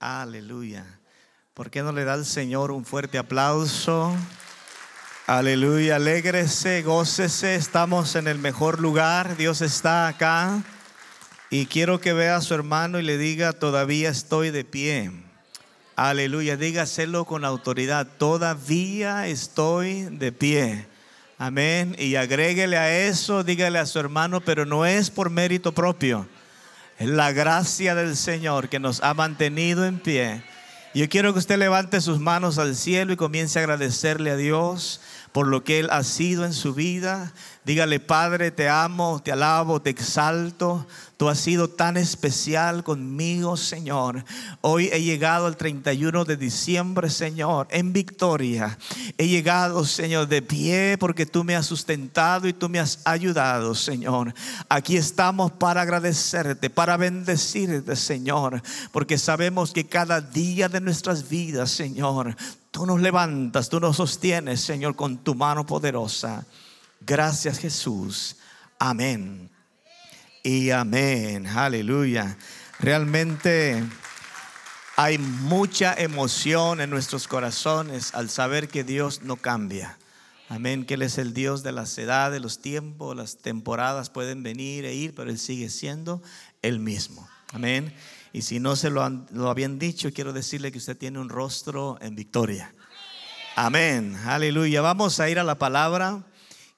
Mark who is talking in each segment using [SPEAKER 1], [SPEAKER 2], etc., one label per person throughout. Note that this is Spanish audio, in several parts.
[SPEAKER 1] Aleluya. ¿Por qué no le da al Señor un fuerte aplauso? Aleluya, alégrese, gócese, estamos en el mejor lugar, Dios está acá. Y quiero que vea a su hermano y le diga, todavía estoy de pie. Aleluya, dígaselo con autoridad, todavía estoy de pie. Amén. Y agréguele a eso, dígale a su hermano, pero no es por mérito propio. La gracia del Señor que nos ha mantenido en pie. Yo quiero que usted levante sus manos al cielo y comience a agradecerle a Dios por lo que Él ha sido en su vida. Dígale, Padre, te amo, te alabo, te exalto. Tú has sido tan especial conmigo, Señor. Hoy he llegado al 31 de diciembre, Señor, en victoria. He llegado, Señor, de pie porque tú me has sustentado y tú me has ayudado, Señor. Aquí estamos para agradecerte, para bendecirte, Señor, porque sabemos que cada día de nuestras vidas, Señor, tú nos levantas, tú nos sostienes, Señor, con tu mano poderosa. Gracias, Jesús. Amén y amén. Aleluya. Realmente hay mucha emoción en nuestros corazones al saber que Dios no cambia. Amén, que Él es el Dios de las edades, los tiempos, las temporadas pueden venir e ir, pero Él sigue siendo el mismo. Amén. Y si no se lo, lo habían dicho, quiero decirle que usted tiene un rostro en victoria. Amén. Aleluya. Vamos a ir a la palabra.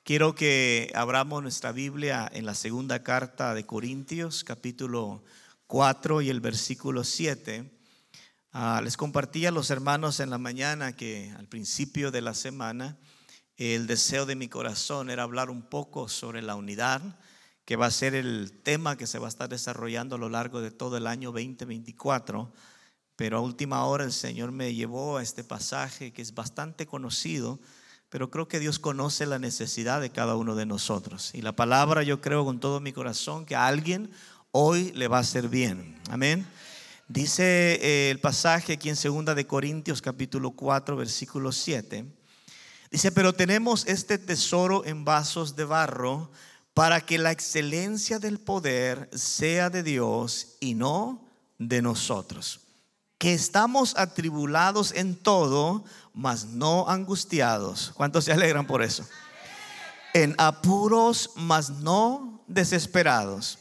[SPEAKER 1] Quiero que abramos nuestra Biblia en la segunda carta de Corintios, capítulo 4 y el versículo 7. Ah, les compartí a los hermanos en la mañana que al principio de la semana el deseo de mi corazón era hablar un poco sobre la unidad, que va a ser el tema que se va a estar desarrollando a lo largo de todo el año 2024. Pero a última hora el Señor me llevó a este pasaje que es bastante conocido pero creo que Dios conoce la necesidad de cada uno de nosotros. Y la palabra yo creo con todo mi corazón que a alguien hoy le va a hacer bien. Amén. Dice eh, el pasaje aquí en segunda de Corintios capítulo 4 versículo 7. Dice, pero tenemos este tesoro en vasos de barro para que la excelencia del poder sea de Dios y no de nosotros. Que estamos atribulados en todo, mas no angustiados. ¿Cuántos se alegran por eso? En apuros, mas no desesperados.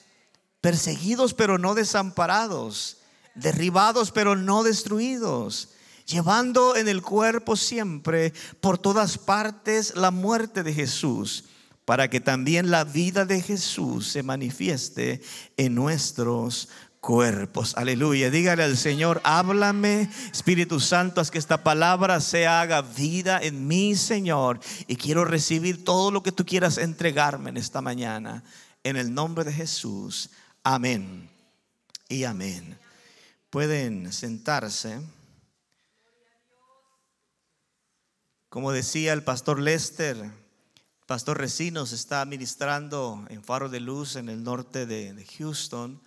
[SPEAKER 1] Perseguidos, pero no desamparados. Derribados, pero no destruidos. Llevando en el cuerpo siempre, por todas partes, la muerte de Jesús, para que también la vida de Jesús se manifieste en nuestros cuerpos. Aleluya. Dígale al Señor, háblame, Espíritu Santo, haz que esta palabra se haga vida en mí, Señor. Y quiero recibir todo lo que tú quieras entregarme en esta mañana. En el nombre de Jesús. Amén. Y amén. Pueden sentarse. Como decía el pastor Lester, pastor Recinos está ministrando en Faro de Luz en el norte de, Houston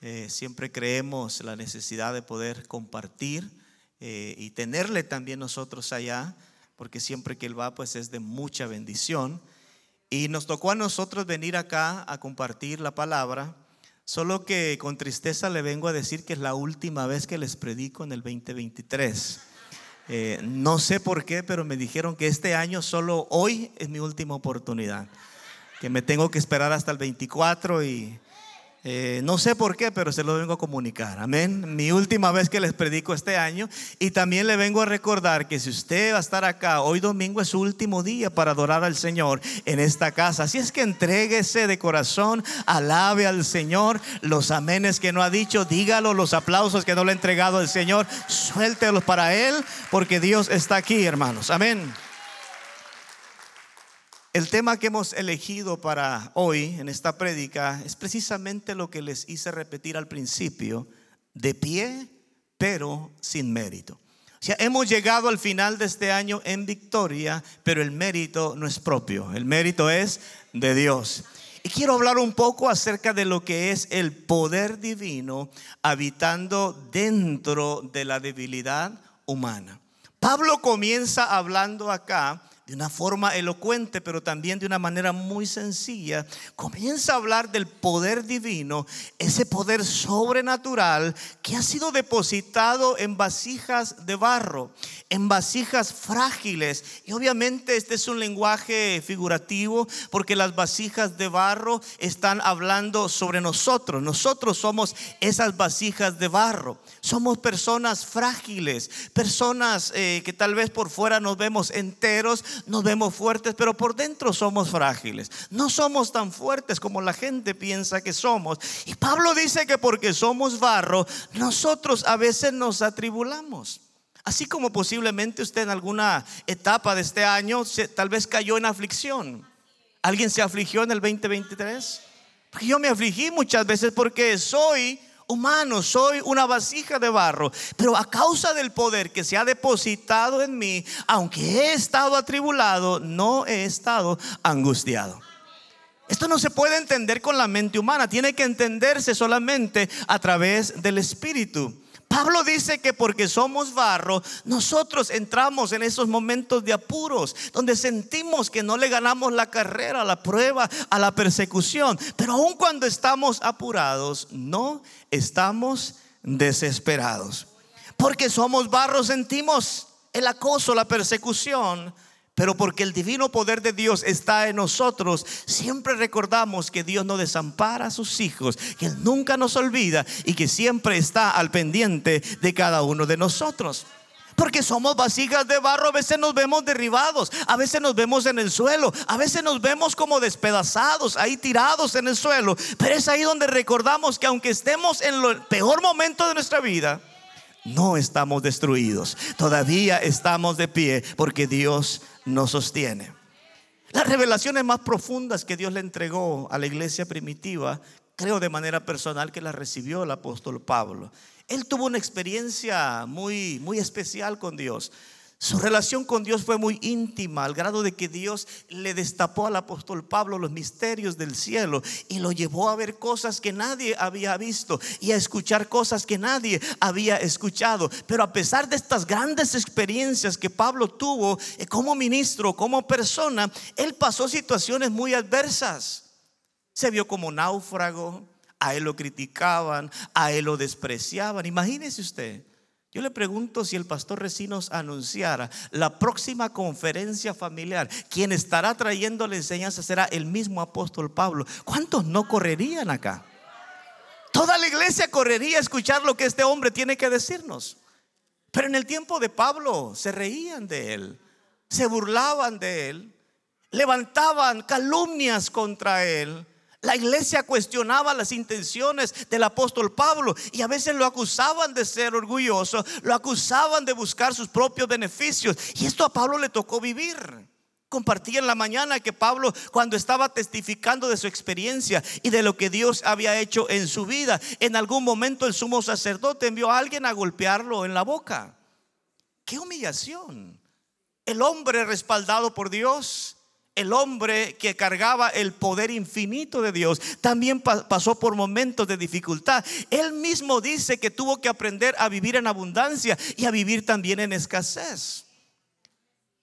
[SPEAKER 1] eh, siempre creemos la necesidad de poder compartir eh, y tenerle también nosotros allá, porque siempre que Él va, pues es de mucha bendición. Y nos tocó a nosotros venir acá a compartir la palabra, solo que con tristeza le vengo a decir que es la última vez que les predico en el 2023. Eh, no sé por qué, pero me dijeron que este año solo hoy es mi última oportunidad, que me tengo que esperar hasta el 24 y eh, no sé por qué, pero se lo vengo a comunicar. Amén. Mi última vez que les predico este año. Y también le vengo a recordar que si usted va a estar acá, hoy domingo es su último día para adorar al Señor en esta casa. Así es que entréguese de corazón, alabe al Señor. Los amenes que no ha dicho, dígalo. Los aplausos que no le ha entregado al Señor, suéltelos para Él, porque Dios está aquí, hermanos. Amén. El tema que hemos elegido para hoy en esta prédica es precisamente lo que les hice repetir al principio, de pie, pero sin mérito. O sea, hemos llegado al final de este año en victoria, pero el mérito no es propio, el mérito es de Dios. Y quiero hablar un poco acerca de lo que es el poder divino habitando dentro de la debilidad humana. Pablo comienza hablando acá de una forma elocuente, pero también de una manera muy sencilla, comienza a hablar del poder divino, ese poder sobrenatural que ha sido depositado en vasijas de barro, en vasijas frágiles. Y obviamente este es un lenguaje figurativo porque las vasijas de barro están hablando sobre nosotros. Nosotros somos esas vasijas de barro. Somos personas frágiles, personas eh, que tal vez por fuera nos vemos enteros, nos vemos fuertes, pero por dentro somos frágiles. No somos tan fuertes como la gente piensa que somos. Y Pablo dice que porque somos barro, nosotros a veces nos atribulamos. Así como posiblemente usted en alguna etapa de este año tal vez cayó en aflicción. ¿Alguien se afligió en el 2023? Porque yo me afligí muchas veces porque soy humano, soy una vasija de barro, pero a causa del poder que se ha depositado en mí, aunque he estado atribulado, no he estado angustiado. Esto no se puede entender con la mente humana, tiene que entenderse solamente a través del Espíritu. Pablo dice que porque somos barro, nosotros entramos en esos momentos de apuros, donde sentimos que no le ganamos la carrera, la prueba, a la persecución. Pero aun cuando estamos apurados, no estamos desesperados. Porque somos barro, sentimos el acoso, la persecución, pero porque el divino poder de Dios está en nosotros, siempre recordamos que Dios no desampara a sus hijos, que Él nunca nos olvida y que siempre está al pendiente de cada uno de nosotros. Porque somos vasijas de barro, a veces nos vemos derribados, a veces nos vemos en el suelo, a veces nos vemos como despedazados, ahí tirados en el suelo. Pero es ahí donde recordamos que aunque estemos en el peor momento de nuestra vida, no estamos destruidos, todavía estamos de pie porque Dios nos sostiene. Las revelaciones más profundas que Dios le entregó a la iglesia primitiva, creo de manera personal que las recibió el apóstol Pablo. Él tuvo una experiencia muy, muy especial con Dios. Su relación con Dios fue muy íntima, al grado de que Dios le destapó al apóstol Pablo los misterios del cielo y lo llevó a ver cosas que nadie había visto y a escuchar cosas que nadie había escuchado. Pero a pesar de estas grandes experiencias que Pablo tuvo eh, como ministro, como persona, él pasó situaciones muy adversas. Se vio como náufrago, a él lo criticaban, a él lo despreciaban. Imagínese usted yo le pregunto si el pastor Recinos anunciara la próxima conferencia familiar, quien estará trayendo la enseñanza será el mismo apóstol Pablo. ¿Cuántos no correrían acá? Toda la iglesia correría a escuchar lo que este hombre tiene que decirnos. Pero en el tiempo de Pablo se reían de él, se burlaban de él, levantaban calumnias contra él. La iglesia cuestionaba las intenciones del apóstol Pablo y a veces lo acusaban de ser orgulloso, lo acusaban de buscar sus propios beneficios. Y esto a Pablo le tocó vivir. Compartí en la mañana que Pablo cuando estaba testificando de su experiencia y de lo que Dios había hecho en su vida, en algún momento el sumo sacerdote envió a alguien a golpearlo en la boca. ¡Qué humillación! El hombre respaldado por Dios el hombre que cargaba el poder infinito de Dios también pasó por momentos de dificultad. Él mismo dice que tuvo que aprender a vivir en abundancia y a vivir también en escasez.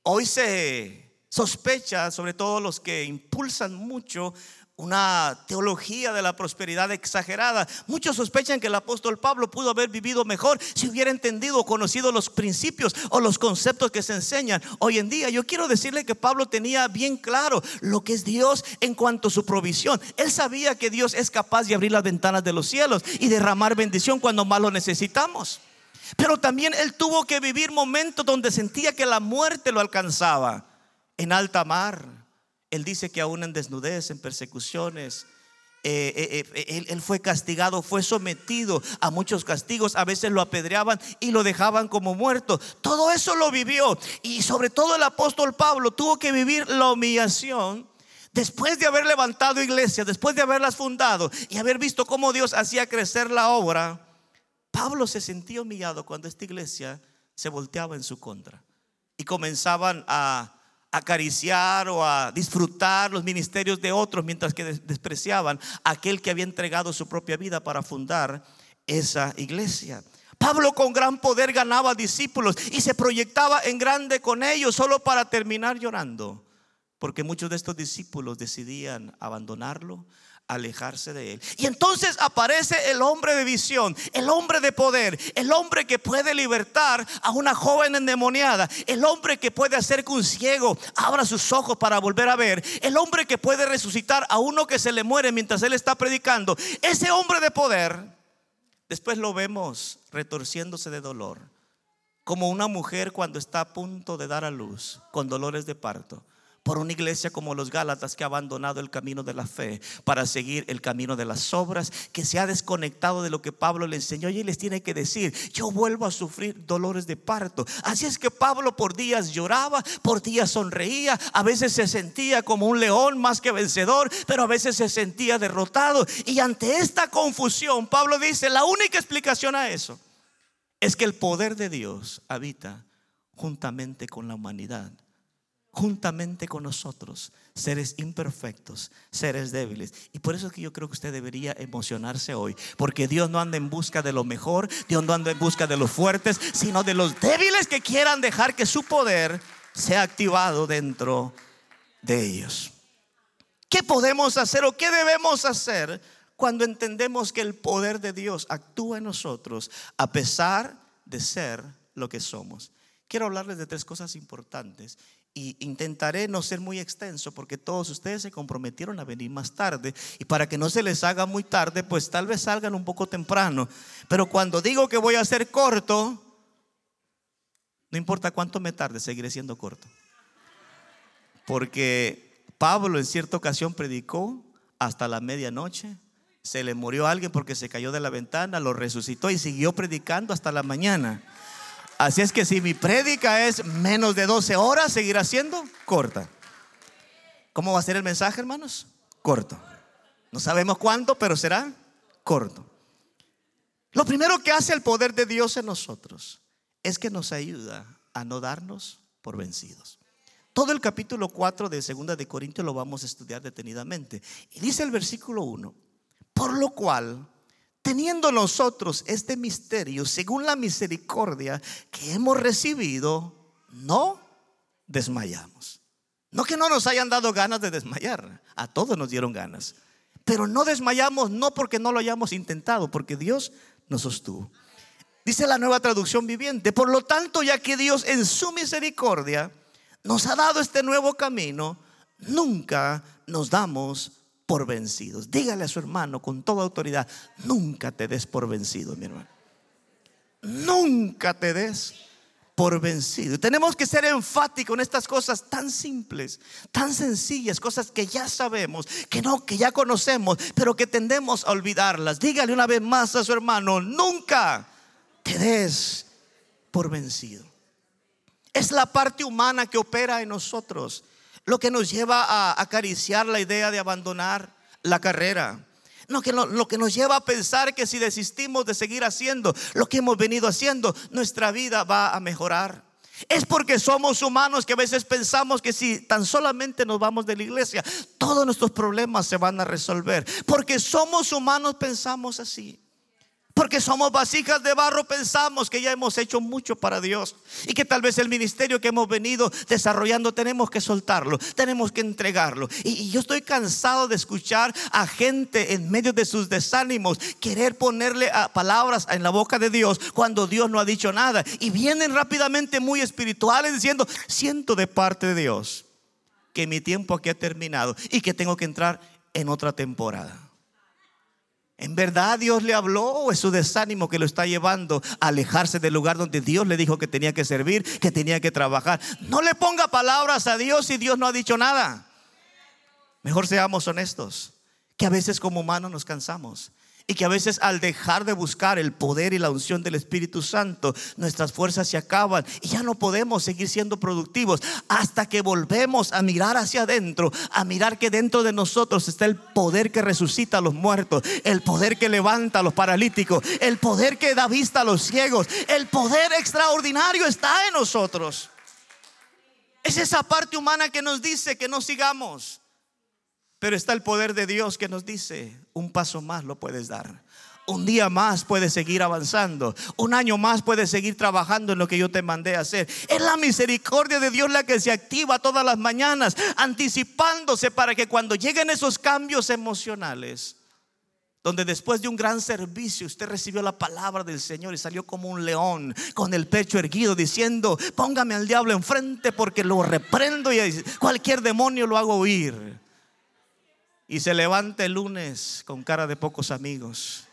[SPEAKER 1] Hoy se sospecha, sobre todo los que impulsan mucho una teología de la prosperidad exagerada. Muchos sospechan que el apóstol Pablo pudo haber vivido mejor si hubiera entendido o conocido los principios o los conceptos que se enseñan hoy en día. Yo quiero decirle que Pablo tenía bien claro lo que es Dios en cuanto a su provisión. Él sabía que Dios es capaz de abrir las ventanas de los cielos y derramar bendición cuando más lo necesitamos. Pero también él tuvo que vivir momentos donde sentía que la muerte lo alcanzaba en alta mar él dice que aún en desnudez, en persecuciones, eh, eh, eh, él, fue castigado, fue sometido a muchos castigos, a veces lo apedreaban y lo dejaban como muerto. Todo eso lo vivió y sobre todo el apóstol Pablo tuvo que vivir la humillación. Después de haber levantado iglesias, después de haberlas fundado y haber visto cómo Dios hacía crecer la obra, Pablo se sentía humillado cuando esta iglesia se volteaba en su contra y comenzaban a acariciar o a disfrutar los ministerios de otros mientras que despreciaban aquel que había entregado su propia vida para fundar esa iglesia. Pablo con gran poder ganaba discípulos y se proyectaba en grande con ellos solo para terminar llorando. Porque muchos de estos discípulos decidían abandonarlo, alejarse de él. Y entonces aparece el hombre de visión, el hombre de poder, el hombre que puede libertar a una joven endemoniada, el hombre que puede hacer que un ciego abra sus ojos para volver a ver, el hombre que puede resucitar a uno que se le muere mientras él está predicando. Ese hombre de poder, después lo vemos retorciéndose de dolor, como una mujer cuando está a punto de dar a luz, con dolores de parto por una iglesia como los Gálatas que ha abandonado el camino de la fe para seguir el camino de las obras, que se ha desconectado de lo que Pablo le enseñó y les tiene que decir, yo vuelvo a sufrir dolores de parto. Así es que Pablo por días lloraba, por días sonreía, a veces se sentía como un león más que vencedor, pero a veces se sentía derrotado. Y ante esta confusión, Pablo dice, la única explicación a eso es que el poder de Dios habita juntamente con la humanidad juntamente con nosotros, seres imperfectos, seres débiles. Y por eso es que yo creo que usted debería emocionarse hoy, porque Dios no anda en busca de lo mejor, Dios no anda en busca de los fuertes, sino de los débiles que quieran dejar que su poder sea activado dentro de ellos. ¿Qué podemos hacer o qué debemos hacer cuando entendemos que el poder de Dios actúa en nosotros a pesar de ser lo que somos? Quiero hablarles de tres cosas importantes y intentaré no ser muy extenso porque todos ustedes se comprometieron a venir más tarde y para que no se les haga muy tarde, pues tal vez salgan un poco temprano. Pero cuando digo que voy a ser corto, no importa cuánto me tarde, seguiré siendo corto. Porque Pablo en cierta ocasión predicó hasta la medianoche, se le murió alguien porque se cayó de la ventana, lo resucitó y siguió predicando hasta la mañana. Así es que si mi prédica es menos de 12 horas, seguirá siendo corta. ¿Cómo va a ser el mensaje, hermanos? Corto. No sabemos cuánto, pero será corto. Lo primero que hace el poder de Dios en nosotros es que nos ayuda a no darnos por vencidos. Todo el capítulo 4 de 2 de Corintios lo vamos a estudiar detenidamente. Y dice el versículo 1, por lo cual teniendo nosotros este misterio, según la misericordia que hemos recibido, no desmayamos. No que no nos hayan dado ganas de desmayar, a todos nos dieron ganas. Pero no desmayamos no porque no lo hayamos intentado, porque Dios nos sostuvo. Dice la nueva traducción viviente, por lo tanto, ya que Dios en su misericordia nos ha dado este nuevo camino, nunca nos damos por vencidos. Dígale a su hermano con toda autoridad, nunca te des por vencido, mi hermano. Nunca te des por vencido. Tenemos que ser enfáticos en estas cosas tan simples, tan sencillas, cosas que ya sabemos, que no, que ya conocemos, pero que tendemos a olvidarlas. Dígale una vez más a su hermano, nunca te des por vencido. Es la parte humana que opera en nosotros lo que nos lleva a acariciar la idea de abandonar la carrera. No, que lo, que nos lleva a pensar que si desistimos de seguir haciendo lo que hemos venido haciendo, nuestra vida va a mejorar. Es porque somos humanos que a veces pensamos que si tan solamente nos vamos de la iglesia, todos nuestros problemas se van a resolver. Porque somos humanos pensamos así. Porque somos vasijas de barro, pensamos que ya hemos hecho mucho para Dios y que tal vez el ministerio que hemos venido desarrollando tenemos que soltarlo, tenemos que entregarlo. Y, yo estoy cansado de escuchar a gente en medio de sus desánimos querer ponerle palabras en la boca de Dios cuando Dios no ha dicho nada. Y vienen rápidamente muy espirituales diciendo, siento de parte de Dios que mi tiempo aquí ha terminado y que tengo que entrar en otra temporada. ¿En verdad Dios le habló o es su desánimo que lo está llevando a alejarse del lugar donde Dios le dijo que tenía que servir, que tenía que trabajar? No le ponga palabras a Dios si Dios no ha dicho nada. Mejor seamos honestos, que a veces como humanos nos cansamos y que a veces al dejar de buscar el poder y la unción del Espíritu Santo, nuestras fuerzas se acaban y ya no podemos seguir siendo productivos hasta que volvemos a mirar hacia adentro, a mirar que dentro de nosotros está el poder que resucita a los muertos, el poder que levanta a los paralíticos, el poder que da vista a los ciegos, el poder extraordinario está en nosotros. Es esa parte humana que nos dice que no sigamos. Pero está el poder de Dios que nos dice, un paso más lo puedes dar. Un día más puedes seguir avanzando. Un año más puedes seguir trabajando en lo que yo te mandé a hacer. Es la misericordia de Dios la que se activa todas las mañanas, anticipándose para que cuando lleguen esos cambios emocionales, donde después de un gran servicio usted recibió la palabra del Señor y salió como un león con el pecho erguido diciendo, póngame al diablo enfrente porque lo reprendo y cualquier demonio lo hago huir. Y se levanta el lunes con cara de pocos amigos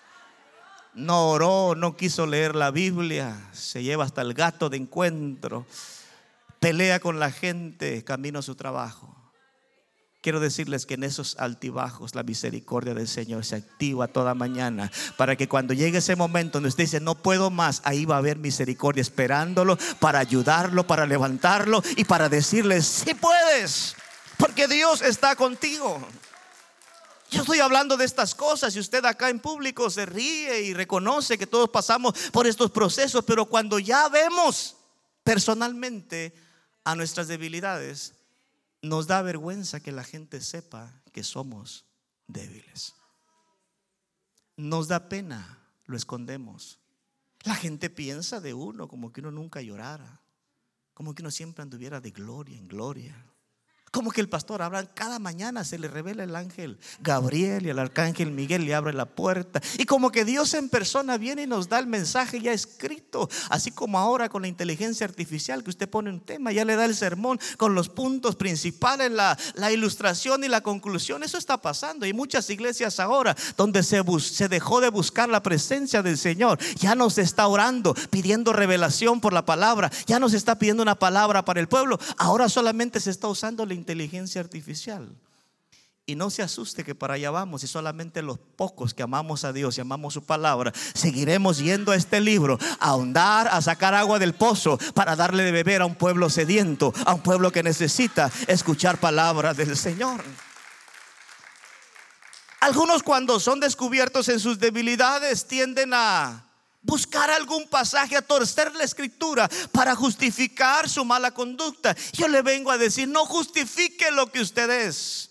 [SPEAKER 1] no oró, no quiso leer la Biblia, se lleva hasta el gato de encuentro, pelea con la gente, camino a su trabajo. Quiero decirles que en esos altibajos la misericordia del Señor se activa toda mañana para que cuando llegue ese momento donde usted dice no puedo más, ahí va a haber misericordia esperándolo para ayudarlo, para levantarlo y para decirle si sí puedes, porque Dios está contigo. Yo estoy hablando de estas cosas y usted acá en público se ríe y reconoce que todos pasamos por estos procesos, pero cuando ya vemos personalmente a nuestras debilidades, nos da vergüenza que la gente sepa que somos débiles. Nos da pena, lo escondemos. La gente piensa de uno como que uno nunca llorara, como que uno siempre anduviera de gloria en gloria. Como que el pastor habla, cada mañana se le revela el ángel Gabriel y el arcángel Miguel le abre la puerta. Y como que Dios en persona viene y nos da el mensaje ya escrito. Así como ahora con la inteligencia artificial que usted pone un tema, ya le da el sermón con los puntos principales, la, la ilustración y la conclusión. Eso está pasando. Y muchas iglesias ahora donde se, se dejó de buscar la presencia del Señor, ya nos está orando, pidiendo revelación por la palabra. Ya nos está pidiendo una palabra para el pueblo. Ahora solamente se está usando la inteligencia artificial. Y no se asuste que para allá vamos y solamente los pocos que amamos a Dios y amamos su palabra, seguiremos yendo a este libro a ahondar, a sacar agua del pozo para darle de beber a un pueblo sediento, a un pueblo que necesita escuchar palabras del Señor. Algunos cuando son descubiertos en sus debilidades tienden a buscar algún pasaje, a torcer la escritura para justificar su mala conducta. Yo le vengo a decir, no justifique lo que usted es.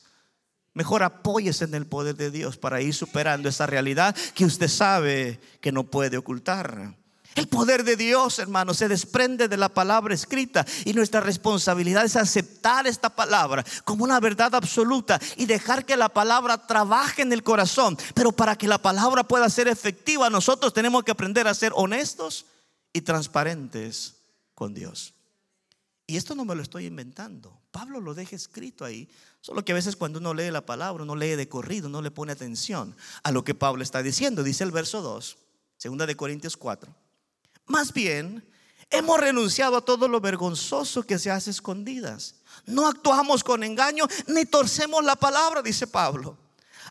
[SPEAKER 1] Mejor apóyese en el poder de Dios para ir superando esa realidad que usted sabe que no puede ocultar. El poder de Dios, hermano, se desprende de la palabra escrita y nuestra responsabilidad es aceptar esta palabra como una verdad absoluta y dejar que la palabra trabaje en el corazón. Pero para que la palabra pueda ser efectiva, nosotros tenemos que aprender a ser honestos y transparentes con Dios. Y esto no me lo estoy inventando. Pablo lo deja escrito ahí. Solo que a veces cuando uno lee la palabra, uno lee de corrido, no le pone atención a lo que Pablo está diciendo. Dice el verso 2, segunda de Corintios 4. Más bien, hemos renunciado a todo lo vergonzoso que se hace escondidas. No actuamos con engaño ni torcemos la palabra, dice Pablo.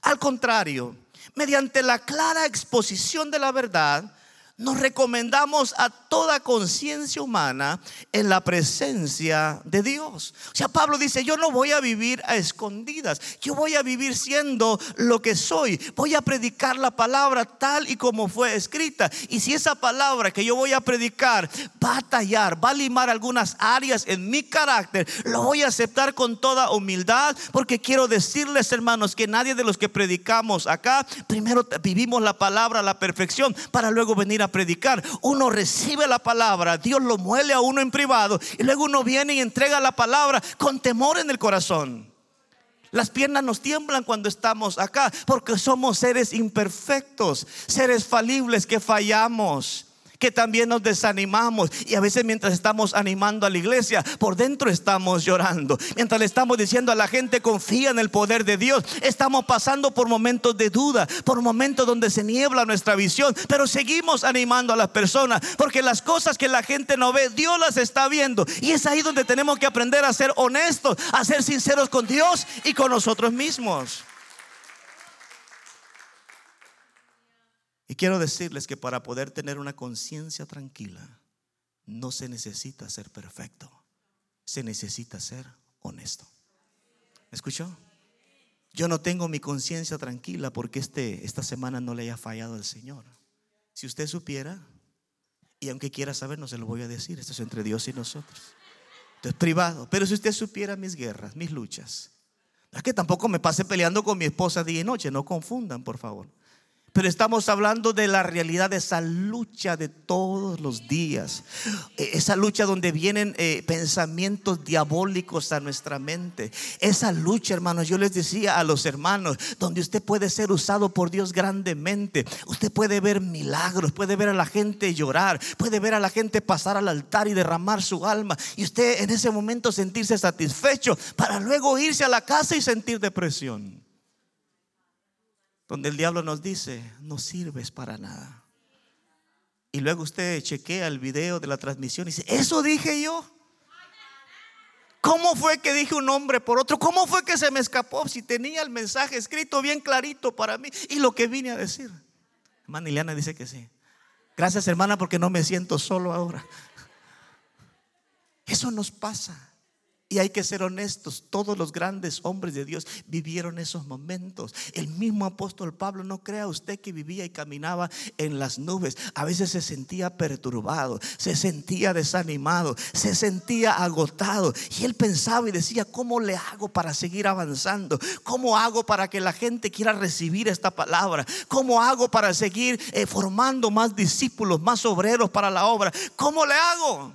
[SPEAKER 1] Al contrario, mediante la clara exposición de la verdad, nos recomendamos a toda conciencia humana en la presencia de Dios. O sea, Pablo dice, yo no voy a vivir a escondidas, yo voy a vivir siendo lo que soy, voy a predicar la palabra tal y como fue escrita. Y si esa palabra que yo voy a predicar va a tallar, va a limar algunas áreas en mi carácter, lo voy a aceptar con toda humildad, porque quiero decirles, hermanos, que nadie de los que predicamos acá, primero vivimos la palabra a la perfección para luego venir a predicar. Uno recibe la palabra, Dios lo muele a uno en privado y luego uno viene y entrega la palabra con temor en el corazón. Las piernas nos tiemblan cuando estamos acá porque somos seres imperfectos, seres falibles que fallamos que también nos desanimamos y a veces mientras estamos animando a la iglesia, por dentro estamos llorando. Mientras le estamos diciendo a la gente confía en el poder de Dios, estamos pasando por momentos de duda, por momentos donde se niebla nuestra visión, pero seguimos animando a las personas porque las cosas que la gente no ve, Dios las está viendo y es ahí donde tenemos que aprender a ser honestos, a ser sinceros con Dios y con nosotros mismos. Y quiero decirles que para poder tener una conciencia tranquila, no se necesita ser perfecto, se necesita ser honesto. ¿Me escuchó? Yo no tengo mi conciencia tranquila porque este, esta semana no le haya fallado al Señor. Si usted supiera, y aunque quiera saber, no se lo voy a decir, esto es entre Dios y nosotros. Esto es privado. Pero si usted supiera mis guerras, mis luchas, es que tampoco me pase peleando con mi esposa día y noche, no confundan, por favor. Pero estamos hablando de la realidad de esa lucha de todos los días. E, esa lucha donde vienen eh, pensamientos diabólicos a nuestra mente. Esa lucha, hermanos, yo les decía a los hermanos, donde usted puede ser usado por Dios grandemente. Usted puede ver milagros, puede ver a la gente llorar, puede ver a la gente pasar al altar y derramar su alma. Y usted en ese momento sentirse satisfecho para luego irse a la casa y sentir depresión donde el diablo nos dice, no sirves para nada. Y luego usted chequea el video de la transmisión y dice, eso dije yo. ¿Cómo fue que dije un nombre por otro? ¿Cómo fue que se me escapó si tenía el mensaje escrito bien clarito para mí y lo que vine a decir? Hermana Ileana dice que sí. Gracias hermana porque no me siento solo ahora. Eso nos pasa. Y hay que ser honestos, todos los grandes hombres de Dios vivieron esos momentos. El mismo apóstol Pablo, no crea usted que vivía y caminaba en las nubes. A veces se sentía perturbado, se sentía desanimado, se sentía agotado. Y él pensaba y decía, ¿cómo le hago para seguir avanzando? ¿Cómo hago para que la gente quiera recibir esta palabra? ¿Cómo hago para seguir eh, formando más discípulos, más obreros para la obra? ¿Cómo le hago?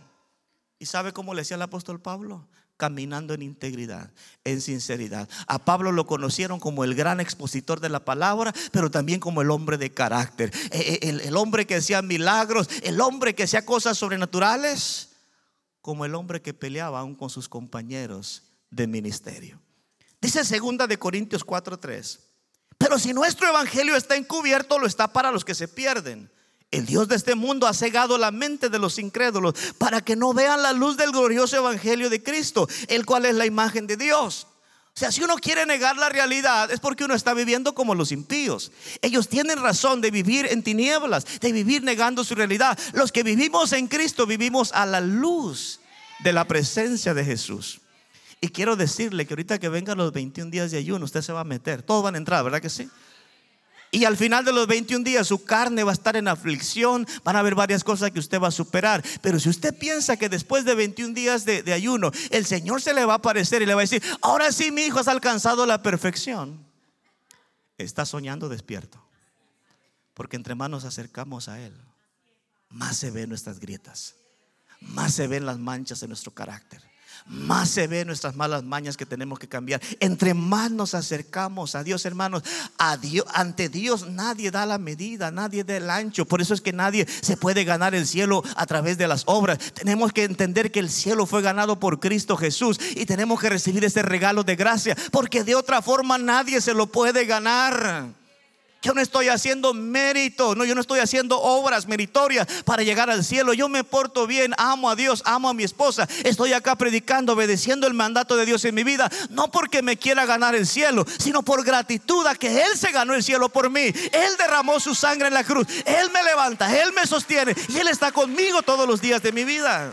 [SPEAKER 1] ¿Y sabe cómo le decía el apóstol Pablo? Caminando en integridad, en sinceridad. A Pablo lo conocieron como el gran expositor de la palabra, pero también como el hombre de carácter, eh, eh, el, hombre que hacía milagros, el hombre que hacía cosas sobrenaturales, como el hombre que peleaba aún con sus compañeros de ministerio. Dice segunda de Corintios 4:3. Pero si nuestro evangelio está encubierto, lo está para los que se pierden el Dios de este mundo ha cegado la mente de los incrédulos para que no vean la luz del glorioso evangelio de Cristo, el cual es la imagen de Dios. O sea, si uno quiere negar la realidad es porque uno está viviendo como los impíos. Ellos tienen razón de vivir en tinieblas, de vivir negando su realidad. Los que vivimos en Cristo vivimos a la luz de la presencia de Jesús. Y quiero decirle que ahorita que vengan los 21 días de ayuno, usted se va a meter. Todos van a entrar, ¿verdad que sí? Y al final de los 21 días su carne va a estar en aflicción, van a haber varias cosas que usted va a superar. Pero si usted piensa que después de 21 días de, ayuno, el Señor se le va a aparecer y le va a decir, ahora sí mi hijo has alcanzado la perfección, está soñando despierto. Porque entre más nos acercamos a Él, más se ven nuestras grietas, más se ven las manchas de nuestro carácter más se ven nuestras malas mañas que tenemos que cambiar. Entre más nos acercamos a Dios, hermanos, a Dios, ante Dios nadie da la medida, nadie da el ancho. Por eso es que nadie se puede ganar el cielo a través de las obras. Tenemos que entender que el cielo fue ganado por Cristo Jesús y tenemos que recibir ese regalo de gracia, porque de otra forma nadie se lo puede ganar. Yo no estoy haciendo mérito, no, yo no estoy haciendo obras meritorias para llegar al cielo. Yo me porto bien, amo a Dios, amo a mi esposa. Estoy acá predicando, obedeciendo el mandato de Dios en mi vida, no porque me quiera ganar el cielo, sino por gratitud a que Él se ganó el cielo por mí. Él derramó su sangre en la cruz. Él me levanta, Él me sostiene y Él está conmigo todos los días de mi vida.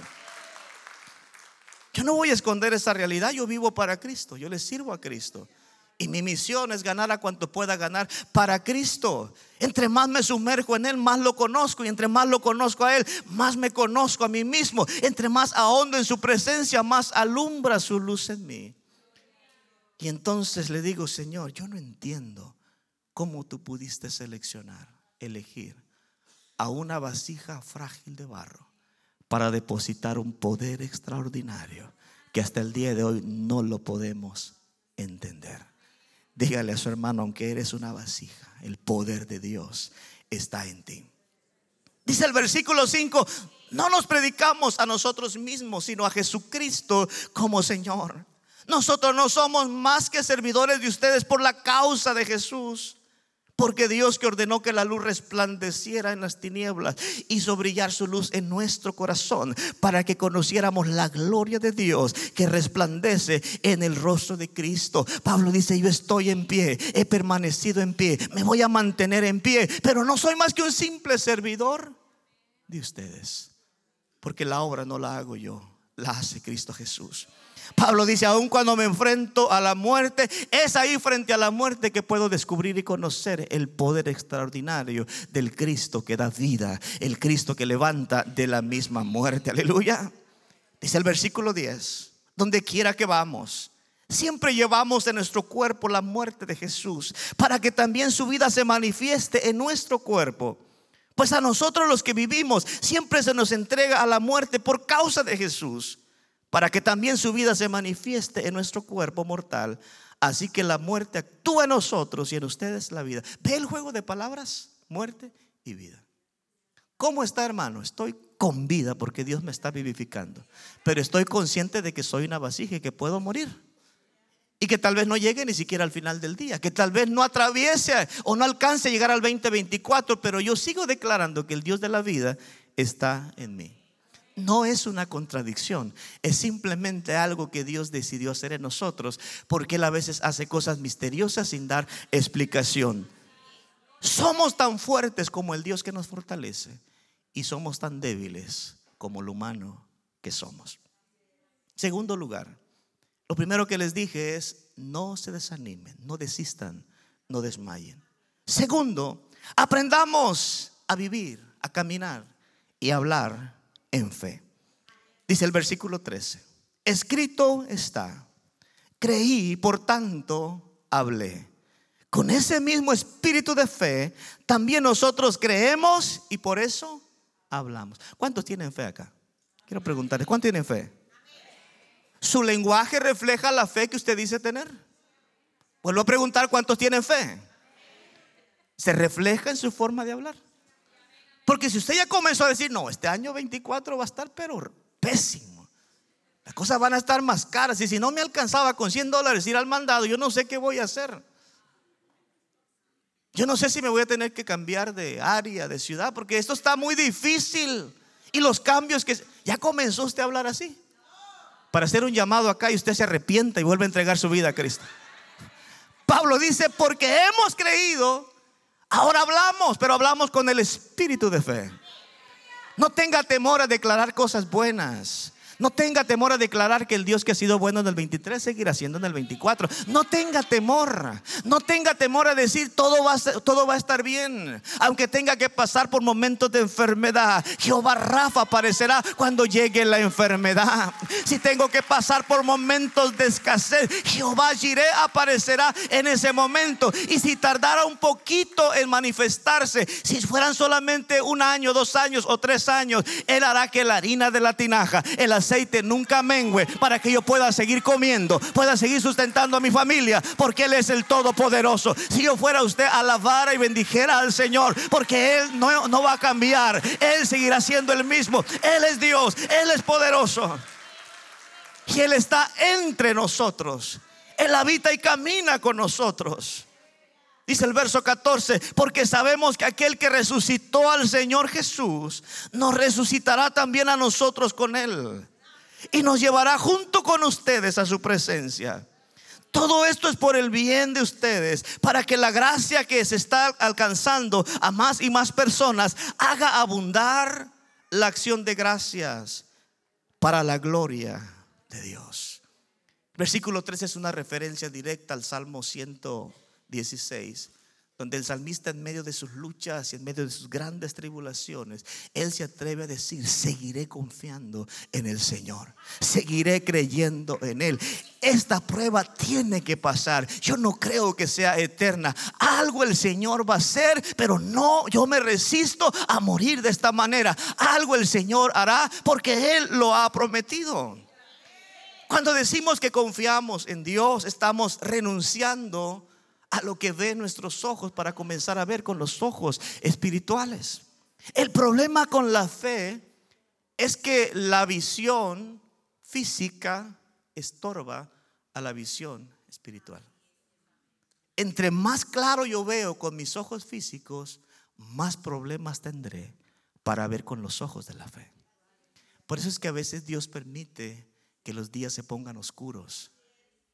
[SPEAKER 1] Yo no voy a esconder esa realidad, yo vivo para Cristo, yo le sirvo a Cristo. Y mi misión es ganar a cuanto pueda ganar para Cristo. Entre más me sumerjo en Él, más lo conozco. Y entre más lo conozco a Él, más me conozco a mí mismo. Entre más ahondo en su presencia, más alumbra su luz en mí. Y entonces le digo, Señor, yo no entiendo cómo tú pudiste seleccionar, elegir a una vasija frágil de barro para depositar un poder extraordinario que hasta el día de hoy no lo podemos entender. Dígale a su hermano, aunque eres una vasija, el poder de Dios está en ti. Dice el versículo 5, no nos predicamos a nosotros mismos, sino a Jesucristo como Señor. Nosotros no somos más que servidores de ustedes por la causa de Jesús. Porque Dios que ordenó que la luz resplandeciera en las tinieblas, hizo brillar su luz en nuestro corazón para que conociéramos la gloria de Dios que resplandece en el rostro de Cristo. Pablo dice, yo estoy en pie, he permanecido en pie, me voy a mantener en pie, pero no soy más que un simple servidor de ustedes. Porque la obra no la hago yo, la hace Cristo Jesús. Pablo dice, aun cuando me enfrento a la muerte, es ahí frente a la muerte que puedo descubrir y conocer el poder extraordinario del Cristo que da vida, el Cristo que levanta de la misma muerte. Aleluya. Dice el versículo 10, donde quiera que vamos, siempre llevamos en nuestro cuerpo la muerte de Jesús, para que también su vida se manifieste en nuestro cuerpo. Pues a nosotros los que vivimos siempre se nos entrega a la muerte por causa de Jesús, para que también su vida se manifieste en nuestro cuerpo mortal. Así que la muerte actúa en nosotros y en ustedes la vida. ¿Ve el juego de palabras? Muerte y vida. ¿Cómo está hermano? Estoy con vida porque Dios me está vivificando. Pero estoy consciente de que soy una vasija y que puedo morir. Y que tal vez no llegue ni siquiera al final del día, que tal vez no atraviese o no alcance a llegar al 2024, pero yo sigo declarando que el Dios de la vida está en mí. No es una contradicción, es simplemente algo que Dios decidió hacer en nosotros, porque Él a veces hace cosas misteriosas sin dar explicación. Somos tan fuertes como el Dios que nos fortalece y somos tan débiles como lo humano que somos. Segundo lugar, lo primero que les dije es, no se desanimen, no desistan, no desmayen. Segundo, aprendamos a vivir, a caminar y a hablar en fe. Dice el versículo 13, escrito está, creí, por tanto hablé. Con ese mismo espíritu de fe, también nosotros creemos y por eso hablamos. ¿Cuántos tienen fe acá? Quiero preguntarles, ¿cuántos tienen fe? ¿Su lenguaje refleja la fe que usted dice tener? Vuelvo a preguntar, ¿cuántos tienen fe? ¿Se refleja en su forma de hablar? Porque si usted ya comenzó a decir, no, este año 24 va a estar pero pésimo. Las cosas van a estar más caras. Y si no me alcanzaba con 100 dólares ir al mandado, yo no sé qué voy a hacer. Yo no sé si me voy a tener que cambiar de área, de ciudad, porque esto está muy difícil. Y los cambios que... ¿Ya comenzó usted a hablar así? Para hacer un llamado acá y usted se arrepienta y vuelve a entregar su vida a Cristo. Pablo dice, porque hemos creído, ahora hablamos, pero hablamos con el espíritu de fe. No tenga temor a declarar cosas buenas. No tenga temor a declarar que el Dios que ha sido bueno en el 23 seguirá siendo en el 24. No tenga temor. No tenga temor a decir todo va a, todo va a estar bien. Aunque tenga que pasar por momentos de enfermedad. Jehová Rafa aparecerá cuando llegue la enfermedad. Si tengo que pasar por momentos de escasez, Jehová Jireh aparecerá en ese momento. Y si tardara un poquito en manifestarse, si fueran solamente un año, dos años o tres años, Él hará que la harina de la tinaja, el aceite nunca mengue para que yo pueda seguir comiendo, pueda seguir sustentando a mi familia, porque Él es el Todopoderoso. Si yo fuera usted, alabara y bendijera al Señor, porque Él no, no va a cambiar, Él seguirá siendo el mismo. Él es Dios, Él es poderoso. Y Él está entre nosotros. Él habita y camina con nosotros. Dice el verso 14, porque sabemos que aquel que resucitó al Señor Jesús, nos resucitará también a nosotros con Él y nos llevará junto con ustedes a su presencia. Todo esto es por el bien de ustedes, para que la gracia que se está alcanzando a más y más personas haga abundar la acción de gracias para la gloria de Dios. Versículo 13 es una referencia directa al Salmo 116 donde el salmista en medio de sus luchas y en medio de sus grandes tribulaciones, él se atreve a decir, seguiré confiando en el Señor, seguiré creyendo en Él. Esta prueba tiene que pasar. Yo no creo que sea eterna. Algo el Señor va a hacer, pero no, yo me resisto a morir de esta manera. Algo el Señor hará porque Él lo ha prometido. Cuando decimos que confiamos en Dios, estamos renunciando a lo que ven nuestros ojos para comenzar a ver con los ojos espirituales. El problema con la fe es que la visión física estorba a la visión espiritual. Entre más claro yo veo con mis ojos físicos, más problemas tendré para ver con los ojos de la fe. Por eso es que a veces Dios permite que los días se pongan oscuros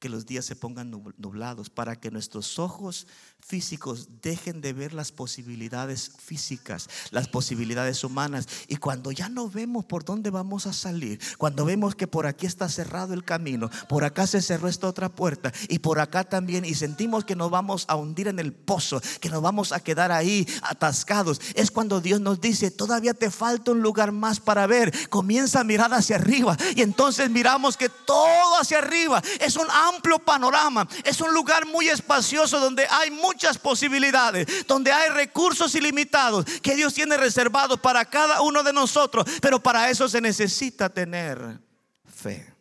[SPEAKER 1] que los días se pongan nublados, para que nuestros ojos físicos dejen de ver las posibilidades físicas, las posibilidades humanas. Y cuando ya no vemos por dónde vamos a salir, cuando vemos que por aquí está cerrado el camino, por acá se cerró esta otra puerta y por acá también, y sentimos que nos vamos a hundir en el pozo, que nos vamos a quedar ahí atascados, es cuando Dios nos dice, todavía te falta un lugar más para ver. Comienza a mirar hacia arriba y entonces miramos que todo hacia arriba es un amplio panorama, es un lugar muy espacioso donde hay muchas posibilidades, donde hay recursos ilimitados que Dios tiene reservados para cada uno de nosotros, pero para eso se necesita tener fe.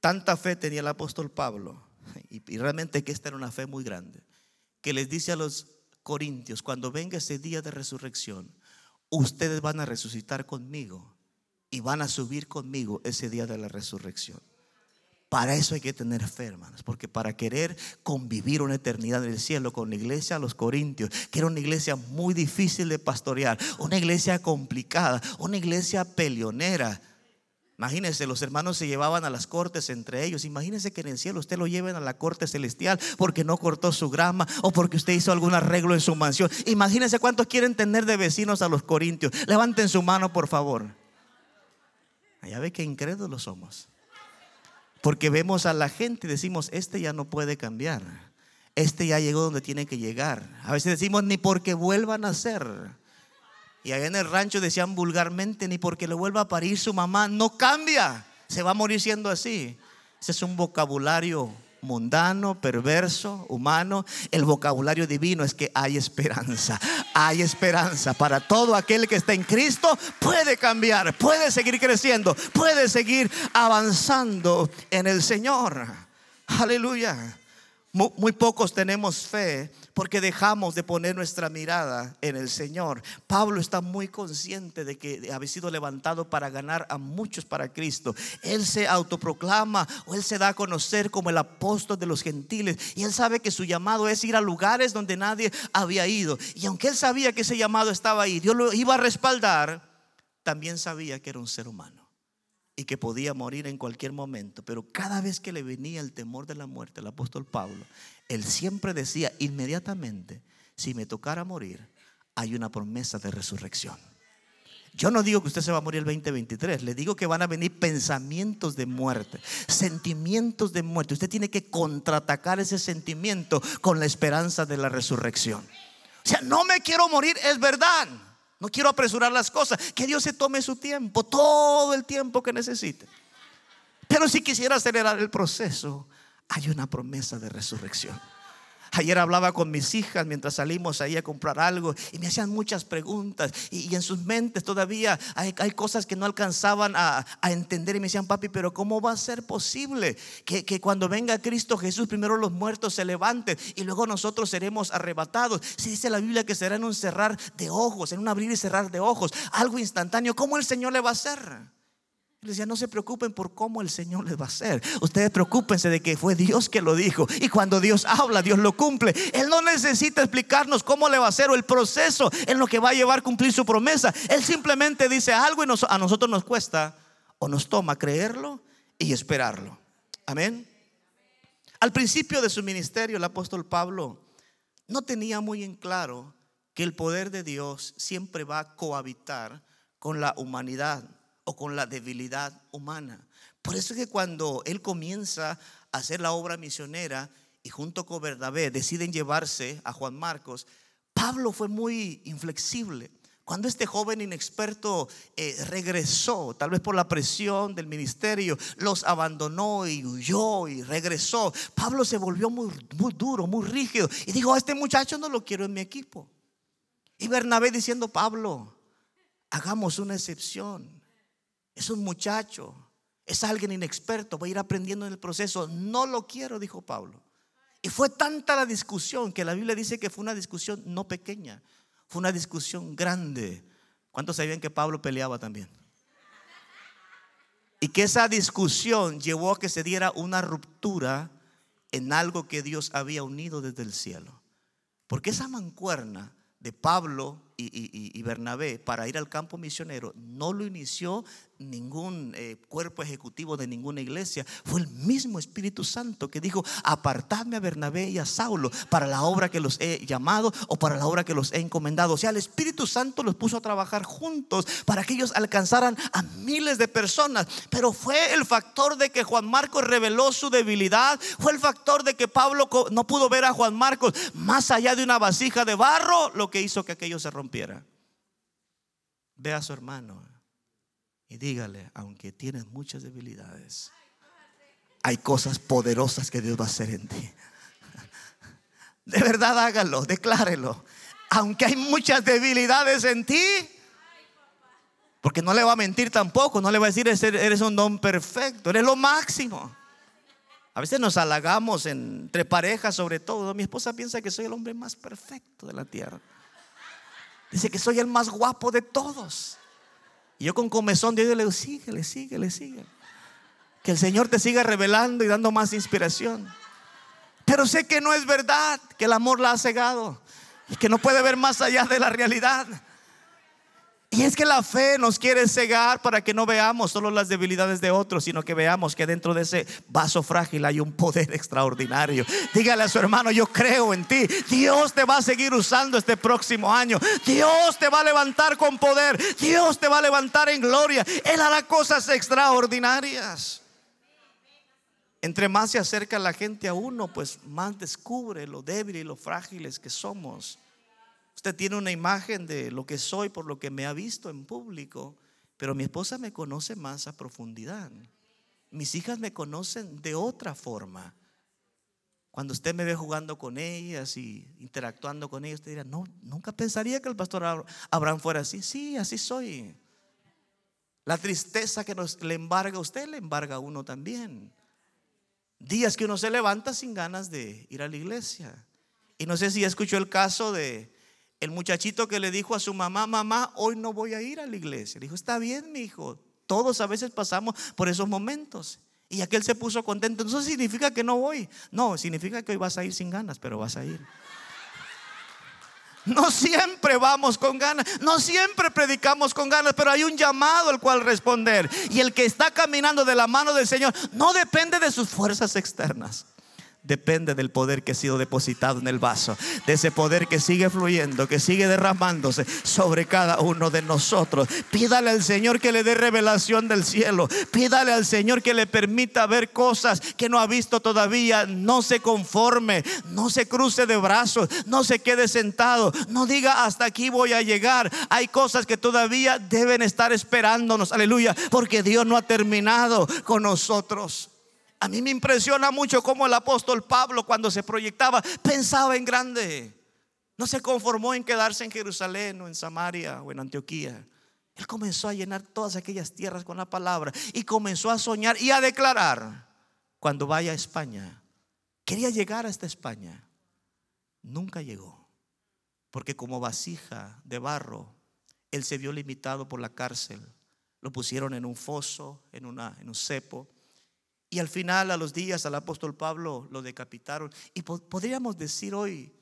[SPEAKER 1] Tanta fe tenía el apóstol Pablo, y, realmente que esta era una fe muy grande, que les dice a los corintios, cuando venga ese día de resurrección, ustedes van a resucitar conmigo y van a subir conmigo ese día de la resurrección. Para eso hay que tener fe, hermanos, porque para querer convivir una eternidad en el cielo con la iglesia los Corintios, que era una iglesia muy difícil de pastorear, una iglesia complicada, una iglesia peleonera, Imagínense, los hermanos se llevaban a las cortes entre ellos. Imagínense que en el cielo usted lo lleven a la corte celestial porque no cortó su grama o porque usted hizo algún arreglo en su mansión. Imagínense cuántos quieren tener de vecinos a los corintios. Levanten su mano, por favor. Allá ve que incrédulos somos. Porque vemos a la gente y decimos, este ya no puede cambiar. Este ya llegó donde tiene que llegar. A veces decimos, ni porque vuelvan a ser. Y allá en el rancho decían vulgarmente, ni porque le vuelva a parir su mamá, no cambia, se va a morir siendo así. Ese es un vocabulario mundano, perverso, humano. El vocabulario divino es que hay esperanza, hay esperanza para todo aquel que está en Cristo. Puede cambiar, puede seguir creciendo, puede seguir avanzando en el Señor. Aleluya. Muy, pocos tenemos fe porque dejamos de poner nuestra mirada en el Señor. Pablo está muy consciente de que había sido levantado para ganar a muchos para Cristo. Él se autoproclama o él se da a conocer como el apóstol de los gentiles y él sabe que su llamado es ir a lugares donde nadie había ido. Y aunque él sabía que ese llamado estaba ahí, Dios lo iba a respaldar, también sabía que era un ser humano y que podía morir en cualquier momento. Pero cada vez que le venía el temor de la muerte, el apóstol Pablo, él siempre decía inmediatamente, si me tocara morir, hay una promesa de resurrección. Yo no digo que usted se va a morir el 2023, le digo que van a venir pensamientos de muerte, sentimientos de muerte. Usted tiene que contraatacar ese sentimiento con la esperanza de la resurrección. O sea, no me quiero morir, es verdad. No quiero apresurar las cosas. Que Dios se tome su tiempo, todo el tiempo que necesite. Pero si quisiera acelerar el proceso, hay una promesa de resurrección. Ayer hablaba con mis hijas mientras salimos ahí a comprar algo y me hacían muchas preguntas y, en sus mentes todavía hay, cosas que no alcanzaban a, entender y me decían, papi, pero ¿cómo va a ser posible que, que, cuando venga Cristo Jesús primero los muertos se levanten y luego nosotros seremos arrebatados? Si dice la Biblia que será en un cerrar de ojos, en un abrir y cerrar de ojos, algo instantáneo, ¿cómo el Señor le va a hacer? Les decía, no se preocupen por cómo el Señor les va a hacer. Ustedes preocupense de que fue Dios que lo dijo. Y cuando Dios habla, Dios lo cumple. Él no necesita explicarnos cómo le va a hacer o el proceso en lo que va a llevar a cumplir su promesa. Él simplemente dice algo y a nosotros nos cuesta o nos toma creerlo y esperarlo. Amén. Al principio de su ministerio, el apóstol Pablo no tenía muy en claro que el poder de Dios siempre va a cohabitar con la humanidad o con la debilidad humana. Por eso es que cuando él comienza a hacer la obra misionera y junto con Bernabé deciden llevarse a Juan Marcos, Pablo fue muy inflexible. Cuando este joven inexperto eh, regresó, tal vez por la presión del ministerio, los abandonó y huyó y regresó, Pablo se volvió muy, muy duro, muy rígido y dijo, a este muchacho no lo quiero en mi equipo. Y Bernabé diciendo, Pablo, hagamos una excepción. Es un muchacho, es alguien inexperto, va a ir aprendiendo en el proceso. No lo quiero, dijo Pablo. Y fue tanta la discusión que la Biblia dice que fue una discusión no pequeña, fue una discusión grande. ¿Cuántos sabían que Pablo peleaba también? Y que esa discusión llevó a que se diera una ruptura en algo que Dios había unido desde el cielo. Porque esa mancuerna de Pablo y, Bernabé para ir al campo misionero no lo inició ningún eh, cuerpo ejecutivo de ninguna iglesia. Fue el mismo Espíritu Santo que dijo, apartadme a Bernabé y a Saulo para la obra que los he llamado o para la obra que los he encomendado. O sea, el Espíritu Santo los puso a trabajar juntos para que ellos alcanzaran a miles de personas. Pero fue el factor de que Juan Marcos reveló su debilidad. Fue el factor de que Pablo no pudo ver a Juan Marcos más allá de una vasija de barro, lo que hizo que aquello se rompiera. Ve a su hermano y dígale, aunque tienes muchas debilidades, hay cosas poderosas que Dios va a hacer en ti. De verdad hágalo, declárelo. Aunque hay muchas debilidades en ti, porque no le va a mentir tampoco, no le va a decir eres un don perfecto, eres lo máximo. A veces nos halagamos entre parejas sobre todo. Mi esposa piensa que soy el hombre más perfecto de la tierra. Dice que soy el más guapo de todos. Y yo con comezón de Dios le digo, síguele, síguele, síguele. Que el Señor te siga revelando y dando más inspiración. Pero sé que no es verdad, que el amor la ha cegado y que no puede ver más allá de la realidad. Y es que la fe nos quiere cegar para que no veamos solo las debilidades de otros, sino que veamos que dentro de ese vaso frágil hay un poder extraordinario. Dígale a su hermano, yo creo en ti. Dios te va a seguir usando este próximo año. Dios te va a levantar con poder. Dios te va a levantar en gloria. Él hará cosas extraordinarias. Entre más se acerca la gente a uno, pues más descubre lo débil y lo frágiles que somos. Usted tiene una imagen de lo que soy por lo que me ha visto en público, pero mi esposa me conoce más a profundidad. Mis hijas me conocen de otra forma. Cuando usted me ve jugando con ellas y interactuando con ellas, usted dirá, no, nunca pensaría que el pastor Abraham fuera así. Sí, así soy. La tristeza que nos, le embarga a usted, le embarga a uno también. Días que uno se levanta sin ganas de ir a la iglesia. Y no sé si escuchó el caso de el muchachito que le dijo a su mamá, mamá, hoy no voy a ir a la iglesia. Le dijo, está bien, mi hijo. Todos a veces pasamos por esos momentos. Y aquel se puso contento. Eso significa que no voy. No, significa que hoy vas a ir sin ganas, pero vas a ir. No siempre vamos con ganas, no siempre predicamos con ganas, pero hay un llamado al cual responder. Y el que está caminando de la mano del Señor no depende de sus fuerzas externas depende del poder que ha sido depositado en el vaso, de ese poder que sigue fluyendo, que sigue derramándose sobre cada uno de nosotros. Pídale al Señor que le dé revelación del cielo, pídale al Señor que le permita ver cosas que no ha visto todavía. No se conforme, no se cruce de brazos, no se quede sentado, no diga hasta aquí voy a llegar. Hay cosas que todavía deben estar esperándonos, aleluya, porque Dios no ha terminado con nosotros. A mí me impresiona mucho cómo el apóstol Pablo cuando se proyectaba pensaba en grande. No se conformó en quedarse en Jerusalén o en Samaria o en Antioquía. Él comenzó a llenar todas aquellas tierras con la palabra y comenzó a soñar y a declarar cuando vaya a España. Quería llegar hasta España. Nunca llegó. Porque como vasija de barro, él se vio limitado por la cárcel. Lo pusieron en un foso, en, en un cepo y al final, a los días, al apóstol Pablo lo decapitaron. Y podríamos decir hoy,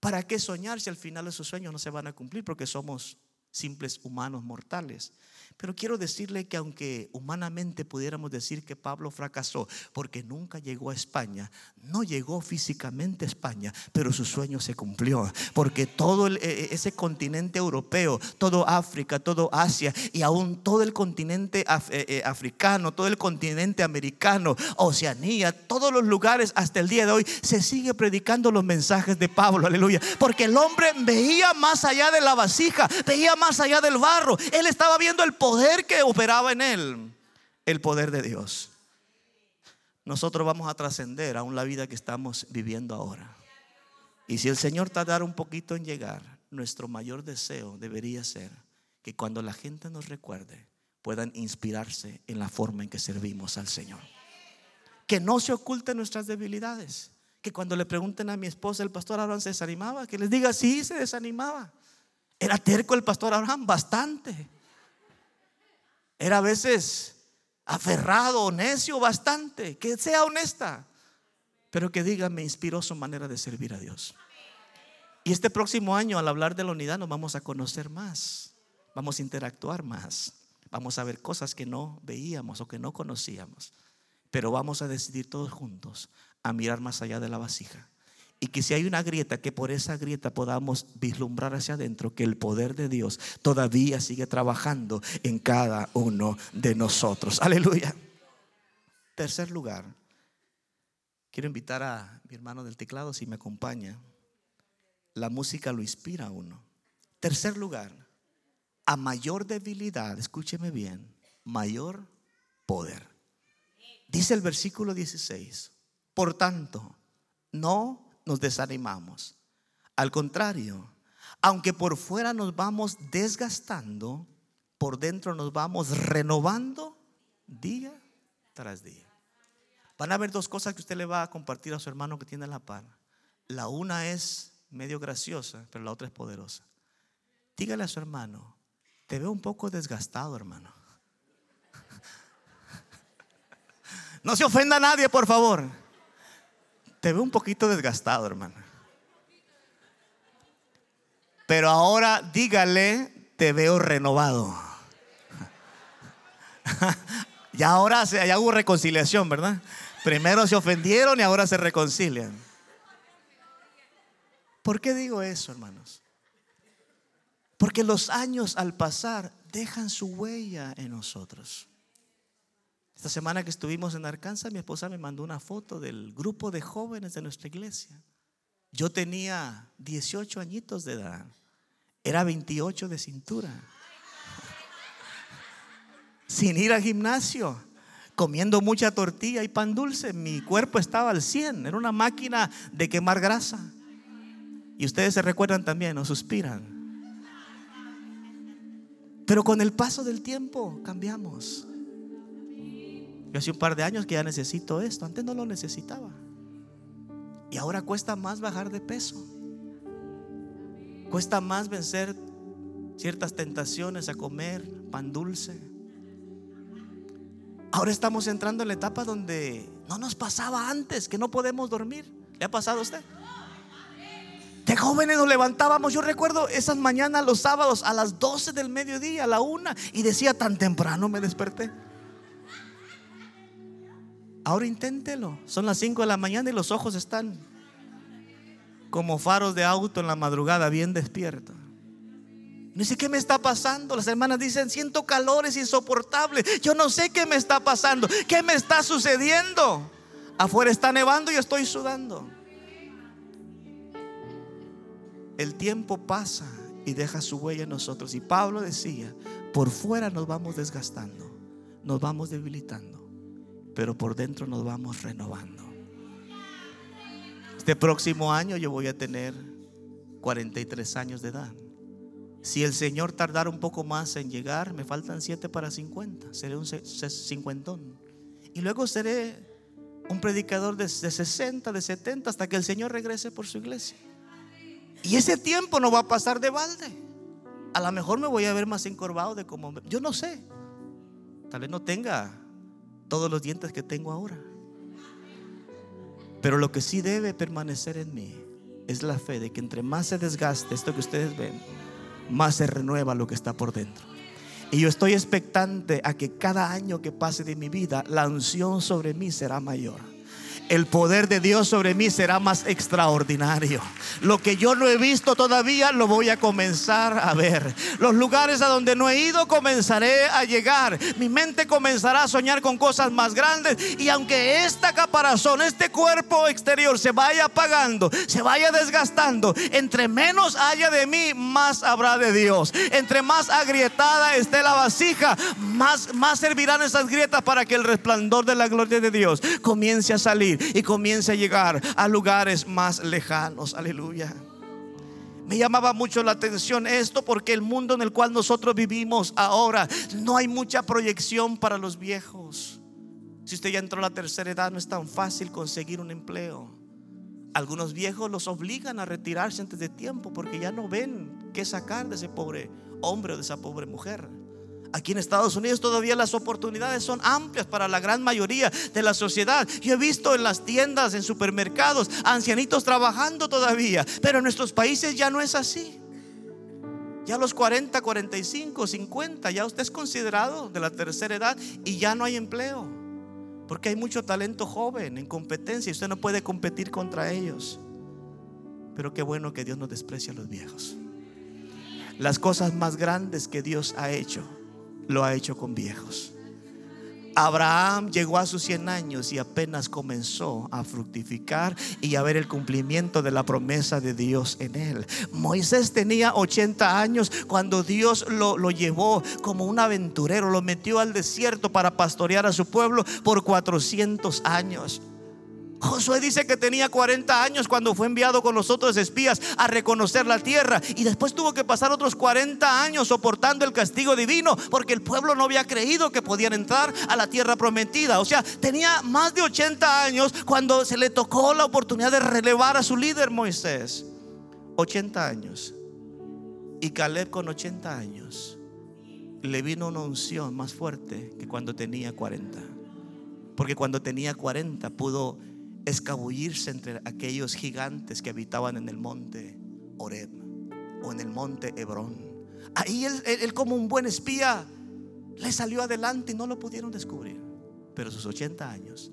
[SPEAKER 1] ¿para qué soñar si al final esos sueños no se van a cumplir? Porque somos simples humanos mortales. Pero quiero decirle que aunque humanamente pudiéramos decir que Pablo fracasó porque nunca llegó a España, no llegó físicamente a España, pero su sueño se cumplió. Porque todo e, e, ese continente europeo, todo África, todo Asia y aún todo el continente e, africano, todo el continente americano, Oceanía, todos los lugares hasta el día de hoy se sigue predicando los mensajes de Pablo, aleluya. Porque el hombre veía más allá de la vasija, veía más allá del barro. Él estaba viendo el poder poder que operaba en él, el poder de Dios. Nosotros vamos a trascender aún la vida que estamos viviendo ahora. Y si el Señor tardara un poquito en llegar, nuestro mayor deseo debería ser que cuando la gente nos recuerde, puedan inspirarse en la forma en que servimos al Señor. Que no se oculten nuestras debilidades. Que cuando le pregunten a mi esposa, el pastor Abraham se desanimaba, que les diga, sí, se desanimaba. Era terco el pastor Abraham, bastante. Era a veces aferrado, necio bastante. Que sea honesta. Pero que diga, me inspiró su manera de servir a Dios. Y este próximo año, al hablar de la unidad, nos vamos a conocer más. Vamos a interactuar más. Vamos a ver cosas que no veíamos o que no conocíamos. Pero vamos a decidir todos juntos a mirar más allá de la vasija y que si hay una grieta, que por esa grieta podamos vislumbrar hacia adentro que el poder de Dios todavía sigue trabajando en cada uno de nosotros. Aleluya. Tercer lugar, quiero invitar a mi hermano del teclado si me acompaña. La música lo inspira a uno. Tercer lugar, a mayor debilidad, escúcheme bien, mayor poder. Dice el versículo 16, por tanto, no nos desanimamos. Al contrario, aunque por fuera nos vamos desgastando, por dentro nos vamos renovando día tras día. Van a haber dos cosas que usted le va a compartir a su hermano que tiene la par. La una es medio graciosa, pero la otra es poderosa. Dígale a su hermano, te veo un poco desgastado, hermano. No se ofenda a nadie, por favor. Te veo un poquito desgastado, hermano. Pero ahora dígale, te veo renovado. ya ahora ya hubo reconciliación, ¿verdad? Primero se ofendieron y ahora se reconcilian. ¿Por qué digo eso, hermanos? Porque los años al pasar dejan su huella en nosotros. Esta semana que estuvimos en Arkansas, mi esposa me mandó una foto del grupo de jóvenes de nuestra iglesia. Yo tenía 18 añitos de edad. Era 28 de cintura. Sin ir al gimnasio, comiendo mucha tortilla y pan dulce, mi cuerpo estaba al 100. Era una máquina de quemar grasa. Y ustedes se recuerdan también o suspiran. Pero con el paso del tiempo cambiamos. Yo hace un par de años que ya necesito esto. Antes no lo necesitaba. Y ahora cuesta más bajar de peso. Cuesta más vencer ciertas tentaciones a comer pan dulce. Ahora estamos entrando en la etapa donde no nos pasaba antes, que no podemos dormir. ¿Le ha pasado a usted? De jóvenes nos levantábamos, yo recuerdo esas mañanas los sábados a las 12 del mediodía, a la una, y decía, tan temprano me desperté. Ahora inténtelo. Son las 5 de la mañana y los ojos están como faros de auto en la madrugada, bien despiertos. No sé qué me está pasando. Las hermanas dicen, siento calores insoportables. Yo no sé qué me está pasando. ¿Qué me está sucediendo? Afuera está nevando y estoy sudando. El tiempo pasa y deja su huella en nosotros. Y Pablo decía, por fuera nos vamos desgastando, nos vamos debilitando pero por dentro nos vamos renovando. Este próximo año yo voy a tener 43 años de edad. Si el Señor tardara un poco más en llegar, me faltan 7 para 50. Seré un cincuentón. Y luego seré un predicador de, 60, de 70, hasta que el Señor regrese por su iglesia. Y ese tiempo no va a pasar de balde. A lo mejor me voy a ver más encorvado de como... Yo no sé. Tal vez no tenga todos los dientes que tengo ahora. Pero lo que sí debe permanecer en mí es la fe de que entre más se desgaste esto que ustedes ven, más se renueva lo que está por dentro. Y yo estoy expectante a que cada año que pase de mi vida, la unción sobre mí será mayor el poder de Dios sobre mí será más extraordinario. Lo que yo no he visto todavía lo voy a comenzar a ver. Los lugares a donde no he ido comenzaré a llegar. Mi mente comenzará a soñar con cosas más grandes. Y aunque esta caparazón, este cuerpo exterior se vaya apagando, se vaya desgastando, entre menos haya de mí, más habrá de Dios. Entre más agrietada esté la vasija, más, más servirán esas grietas para que el resplandor de la gloria de Dios comience a salir y comience a llegar a lugares más lejanos. Aleluya. Me llamaba mucho la atención esto porque el mundo en el cual nosotros vivimos ahora no hay mucha proyección para los viejos. Si usted ya entró a la tercera edad no es tan fácil conseguir un empleo. Algunos viejos los obligan a retirarse antes de tiempo porque ya no ven qué sacar de ese pobre hombre o de esa pobre mujer. Aquí en Estados Unidos todavía las oportunidades son amplias para la gran mayoría de la sociedad. Yo he visto en las tiendas, en supermercados, ancianitos trabajando todavía, pero en nuestros países ya no es así. Ya a los 40, 45, 50, ya usted es considerado de la tercera edad y ya no hay empleo. Porque hay mucho talento joven en competencia y usted no puede competir contra ellos. Pero qué bueno que Dios no desprecia a los viejos. Las cosas más grandes que Dios ha hecho lo ha hecho con viejos. Abraham llegó a sus 100 años y apenas comenzó a fructificar y a ver el cumplimiento de la promesa de Dios en él. Moisés tenía 80 años cuando Dios lo, lo llevó como un aventurero, lo metió al desierto para pastorear a su pueblo por 400 años. Josué dice que tenía 40 años cuando fue enviado con los otros espías a reconocer la tierra y después tuvo que pasar otros 40 años soportando el castigo divino porque el pueblo no había creído que podían entrar a la tierra prometida. O sea, tenía más de 80 años cuando se le tocó la oportunidad de relevar a su líder Moisés. 80 años. Y Caleb con 80 años le vino una unción más fuerte que cuando tenía 40. Porque cuando tenía 40 pudo escabullirse entre aquellos gigantes que habitaban en el monte Oreb o en el monte Hebrón. Ahí él, como un buen espía le salió adelante y no lo pudieron descubrir. Pero sus 80 años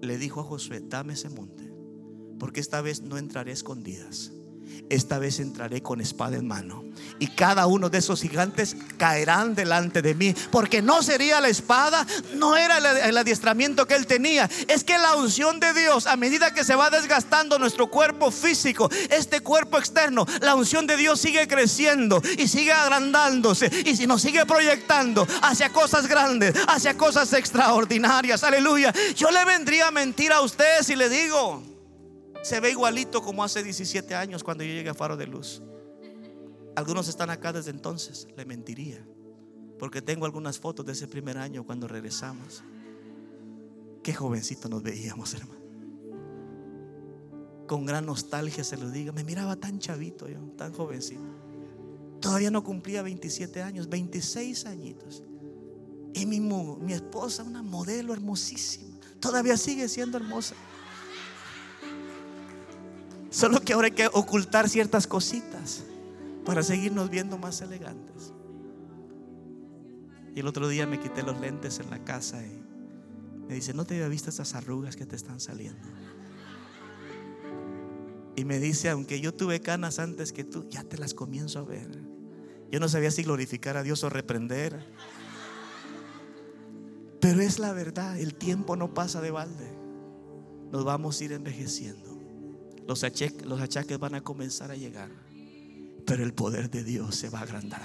[SPEAKER 1] le dijo a Josué, dame ese monte, porque esta vez no entraré escondidas esta vez entraré con espada en mano. Y cada uno de esos gigantes caerán delante de mí. Porque no sería la espada, no era el adiestramiento que él tenía. Es que la unción de Dios, a medida que se va desgastando nuestro cuerpo físico, este cuerpo externo, la unción de Dios sigue creciendo y sigue agrandándose. Y si nos sigue proyectando hacia cosas grandes, hacia cosas extraordinarias. Aleluya. Yo le vendría a mentir a usted si le digo se ve igualito como hace 17 años cuando yo llegué a Faro de Luz. Algunos están acá desde entonces, le mentiría. Porque tengo algunas fotos de ese primer año cuando regresamos. Qué jovencito nos veíamos, hermano. Con gran nostalgia se lo diga. Me miraba tan chavito yo, tan jovencito. Todavía no cumplía 27 años, 26 añitos. Y mi, mi esposa, una modelo hermosísima, todavía sigue siendo hermosa. Solo que ahora hay que ocultar ciertas cositas para seguirnos viendo más elegantes. Y el otro día me quité los lentes en la casa y me dice, ¿no te había visto esas arrugas que te están saliendo? Y me dice, aunque yo tuve canas antes que tú, ya te las comienzo a ver. Yo no sabía si glorificar a Dios o reprender. Pero es la verdad, el tiempo no pasa de balde. Nos vamos a ir envejeciendo. Los, achaques, van a comenzar a llegar. Pero el poder de Dios se va a agrandar.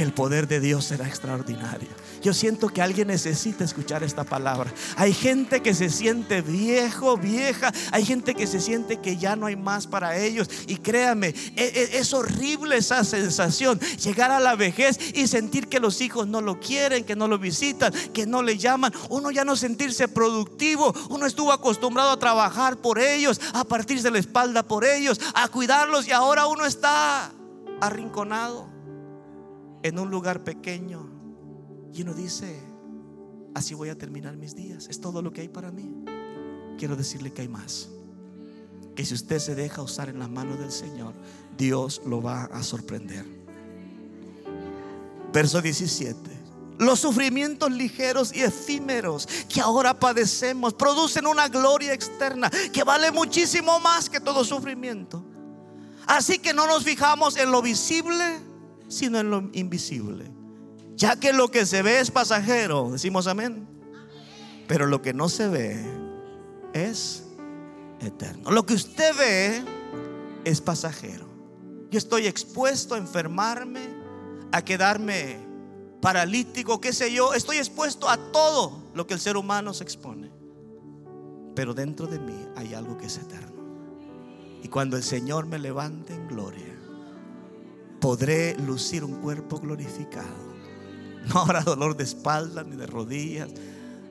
[SPEAKER 1] El poder de Dios será extraordinario. Yo siento que alguien necesita escuchar esta palabra. Hay gente que se siente viejo, vieja. Hay gente que se siente que ya no hay más para ellos. Y créame, e, e, es, horrible esa sensación. Llegar a la vejez y sentir que los hijos no lo quieren, que no lo visitan, que no le llaman. Uno ya no sentirse productivo. Uno estuvo acostumbrado a trabajar por ellos, a partirse la espalda por ellos, a cuidarlos. Y ahora uno está arrinconado en un lugar pequeño y uno dice, así voy a terminar mis días. Es todo lo que hay para mí. Quiero decirle que hay más. Que si usted se deja usar en las manos del Señor, Dios lo va a sorprender. Verso 17. Los sufrimientos ligeros y efímeros que ahora padecemos producen una gloria externa que vale muchísimo más que todo sufrimiento. Así que no nos fijamos en lo visible, sino en lo invisible ya que lo que se ve es pasajero, decimos amén. Pero lo que no se ve es eterno. Lo que usted ve es pasajero. Yo estoy expuesto a enfermarme, a quedarme paralítico, qué sé yo. Estoy expuesto a todo lo que el ser humano se expone. Pero dentro de mí hay algo que es eterno. Y cuando el Señor me levante en gloria, podré lucir un cuerpo glorificado no habrá dolor de espalda ni de rodillas.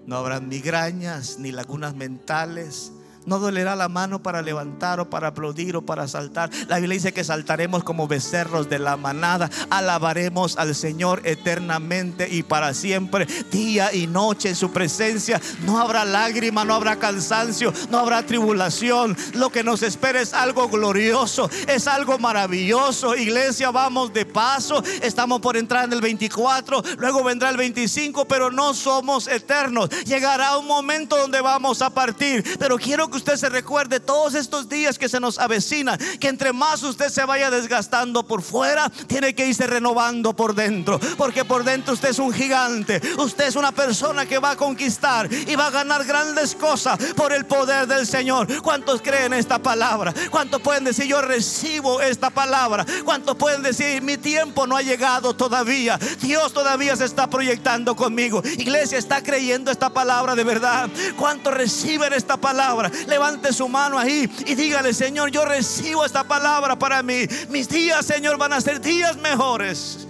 [SPEAKER 1] No habrá migrañas ni lagunas mentales. No dolerá la mano para levantar o para aplaudir o para saltar. La Biblia dice que saltaremos como becerros de la manada. Alabaremos al Señor eternamente y para siempre, día y noche en su presencia. No habrá lágrima, no habrá cansancio, no habrá tribulación. Lo que nos espera es algo glorioso, es algo maravilloso. Iglesia, vamos de paso. Estamos por entrar en el 24, luego vendrá el 25, pero no somos eternos. Llegará un momento donde vamos a partir. Pero quiero que usted se recuerde todos estos días que se nos avecinan, que entre más usted se vaya desgastando por fuera, tiene que irse renovando por dentro, porque por dentro usted es un gigante, usted es una persona que va a conquistar y va a ganar grandes cosas por el poder del Señor. ¿Cuántos creen esta palabra? ¿Cuántos pueden decir yo recibo esta palabra? ¿Cuántos pueden decir mi tiempo no ha llegado todavía? Dios todavía se está proyectando conmigo. Iglesia está creyendo esta palabra de verdad. ¿Cuántos reciben esta palabra? Levante su mano ahí y dígale, Señor, yo recibo esta palabra para mí. Mis días, Señor, van a ser días mejores.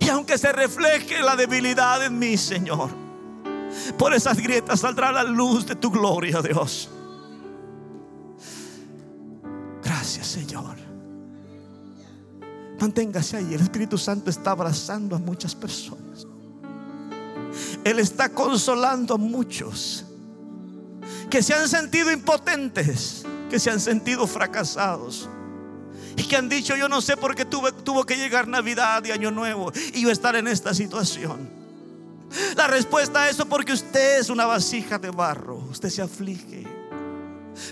[SPEAKER 1] Y aunque se refleje la debilidad en mí, Señor, por esas grietas saldrá la luz de tu gloria, Dios. Gracias, Señor. Manténgase ahí. El Espíritu Santo está abrazando a muchas personas. Él está consolando a muchos que se han sentido impotentes, que se han sentido fracasados. Y que han dicho, yo no sé por qué tuve, tuvo que llegar Navidad y Año Nuevo y yo estar en esta situación. La respuesta a eso porque usted es una vasija de barro, usted se aflige,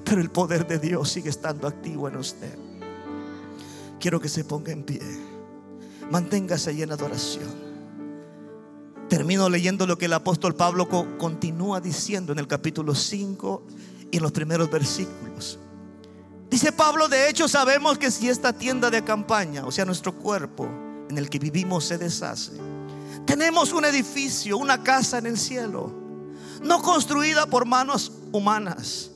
[SPEAKER 1] pero el poder de Dios sigue estando activo en usted. Quiero que se ponga en pie, manténgase ahí en adoración. Termino leyendo lo que el apóstol Pablo continúa diciendo en el capítulo 5 y en los primeros versículos. Dice Pablo, de hecho sabemos que si esta tienda de campaña, o sea, nuestro cuerpo en el que vivimos se deshace, tenemos un edificio, una casa en el cielo, no construida por manos humanas.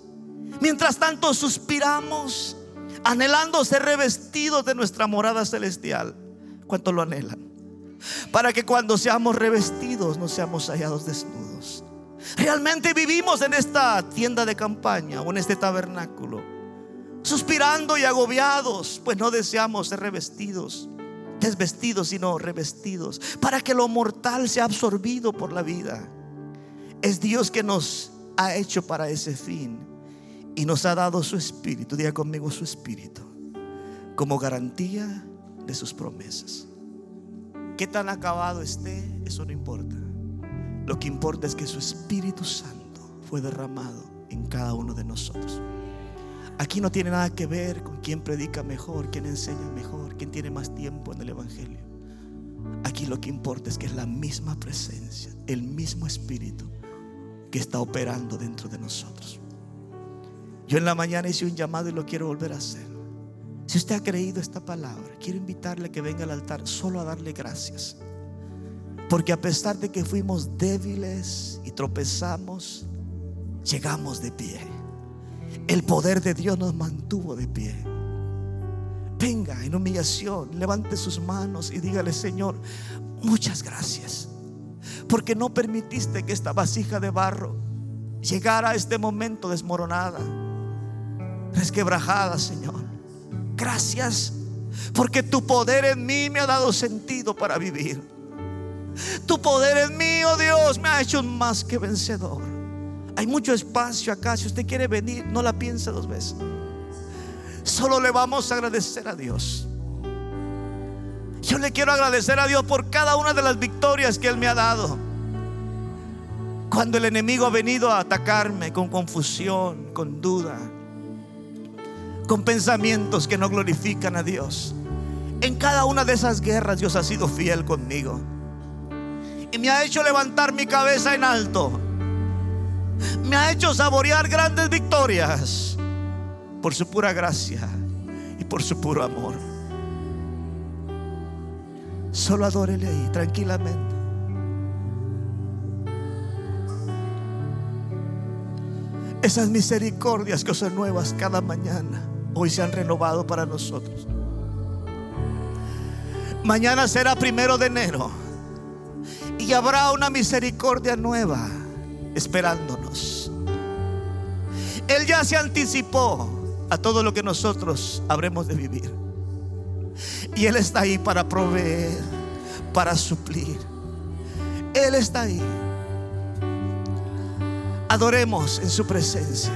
[SPEAKER 1] Mientras tanto suspiramos, anhelando ser revestidos de nuestra morada celestial. ¿Cuánto lo anhelan? Para que cuando seamos revestidos no seamos hallados desnudos. Realmente vivimos en esta tienda de campaña o en este tabernáculo suspirando y agobiados, pues no deseamos ser revestidos, desvestidos, sino revestidos, para que lo mortal sea absorbido por la vida. Es Dios que nos ha hecho para ese fin y nos ha dado su espíritu, diga conmigo su espíritu, como garantía de sus promesas. ¿Qué tan acabado esté? Eso no importa. Lo que importa es que su Espíritu Santo fue derramado en cada uno de nosotros. Aquí no tiene nada que ver con quién predica mejor, quién enseña mejor, quién tiene más tiempo en el Evangelio. Aquí lo que importa es que es la misma presencia, el mismo Espíritu que está operando dentro de nosotros. Yo en la mañana hice un llamado y lo quiero volver a hacer. Si usted ha creído esta palabra, quiero invitarle a que venga al altar solo a darle gracias. Porque a pesar de que fuimos débiles y tropezamos, llegamos de pie el poder de Dios nos mantuvo de pie. Venga en humillación, levante sus manos y dígale, Señor, muchas gracias. Porque no permitiste que esta vasija de barro llegara a este momento desmoronada, resquebrajada, Señor. Gracias porque tu poder en mí me ha dado sentido para vivir. Tu poder en mí, oh Dios, me ha hecho más que vencedor. Hay mucho espacio acá. Si usted quiere venir, no la piense dos veces. Solo le vamos a agradecer a Dios. Yo le quiero agradecer a Dios por cada una de las victorias que Él me ha dado. Cuando el enemigo ha venido a atacarme con confusión, con duda, con pensamientos que no glorifican a Dios. En cada una de esas guerras Dios ha sido fiel conmigo. Y me ha hecho levantar mi cabeza en alto me ha hecho saborear grandes victorias por su pura gracia y por su puro amor. Solo adórele ahí tranquilamente. Esas misericordias que son nuevas cada mañana, hoy se han renovado para nosotros. Mañana será primero de enero y habrá una misericordia nueva esperándonos. Él ya se anticipó a todo lo que nosotros habremos de vivir. Y Él está ahí para proveer, para suplir. Él está ahí. Adoremos en su presencia.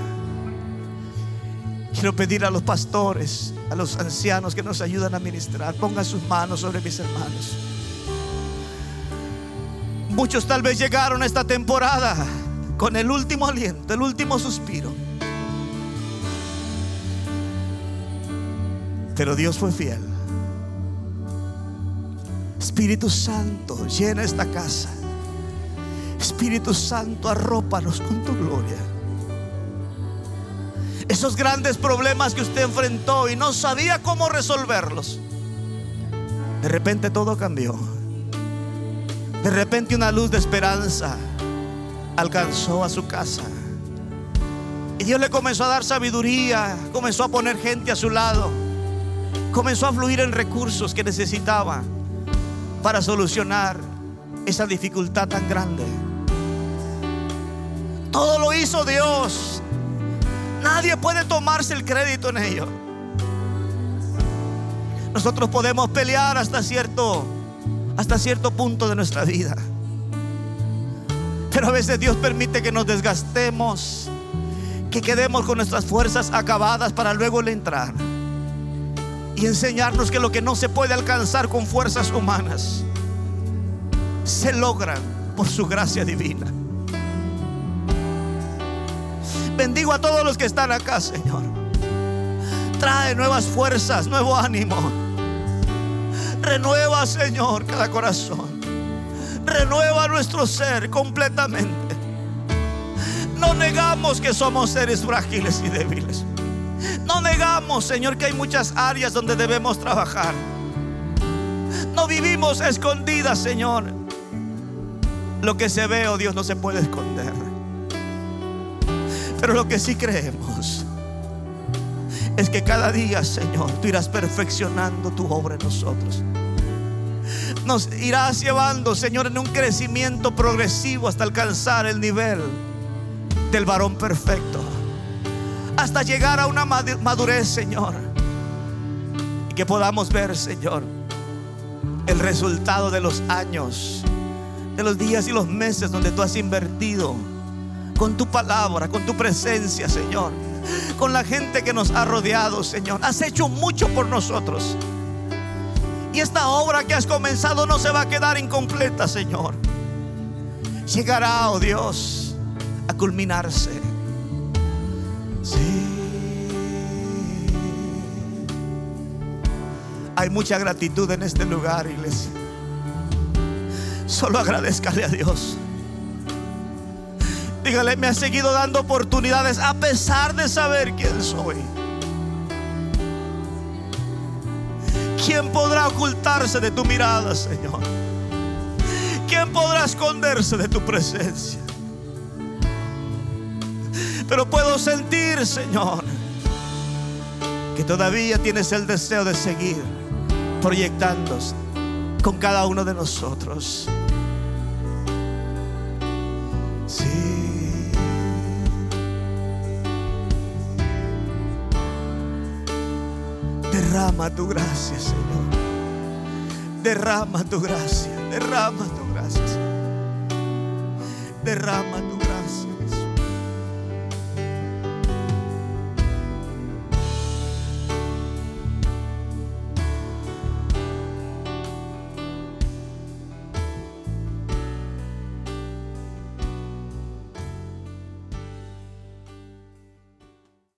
[SPEAKER 1] Quiero pedir a los pastores, a los ancianos que nos ayudan a ministrar, pongan sus manos sobre mis hermanos. Muchos tal vez llegaron a esta temporada con el último aliento, el último suspiro. Pero Dios fue fiel. Espíritu Santo, llena esta casa. Espíritu Santo, arrópanos con tu gloria. Esos grandes problemas que usted enfrentó y no sabía cómo resolverlos. De repente todo cambió. De repente una luz de esperanza alcanzó a su casa. Y Dios le comenzó a dar sabiduría, comenzó a poner gente a su lado, comenzó a fluir en recursos que necesitaba para solucionar esa dificultad tan grande. Todo lo hizo Dios. Nadie puede tomarse el crédito en ello. Nosotros podemos pelear hasta cierto hasta cierto punto de nuestra vida. Pero a veces Dios permite que nos desgastemos, que quedemos con nuestras fuerzas acabadas para luego entrar y enseñarnos que lo que no se puede alcanzar con fuerzas humanas se logra por su gracia divina. Bendigo a todos los que están acá, Señor. Trae nuevas fuerzas, nuevo ánimo. Renueva, Señor, cada corazón. Renueva nuestro ser completamente. No negamos que somos seres frágiles y débiles. No negamos, Señor, que hay muchas áreas donde debemos trabajar. No vivimos escondidas, Señor. Lo que se ve, oh Dios, no se puede esconder. Pero lo que sí creemos es que cada día, Señor, tú irás perfeccionando tu obra en nosotros. Nos irás llevando, Señor, en un crecimiento progresivo hasta alcanzar el nivel del varón perfecto. Hasta llegar a una madurez, Señor. Y que podamos ver, Señor, el resultado de los años, de los días y los meses donde tú has invertido con tu palabra, con tu presencia, Señor con la gente que nos ha rodeado, Señor. Has hecho mucho por nosotros. Y esta obra que has comenzado no se va a quedar incompleta, Señor. Llegará, oh Dios, a culminarse. Sí. Hay mucha gratitud en este lugar, iglesia. Solo agradezcale a Dios. Dígale, me ha seguido dando oportunidades a pesar de saber quién soy. ¿Quién podrá ocultarse de tu mirada, Señor? ¿Quién podrá esconderse de tu presencia? Pero puedo sentir, Señor, que todavía tienes el deseo de seguir proyectándose con cada uno de nosotros. Derrama tu gracia, Señor. Derrama tu gracia. Derrama tu gracia. Derrama tu.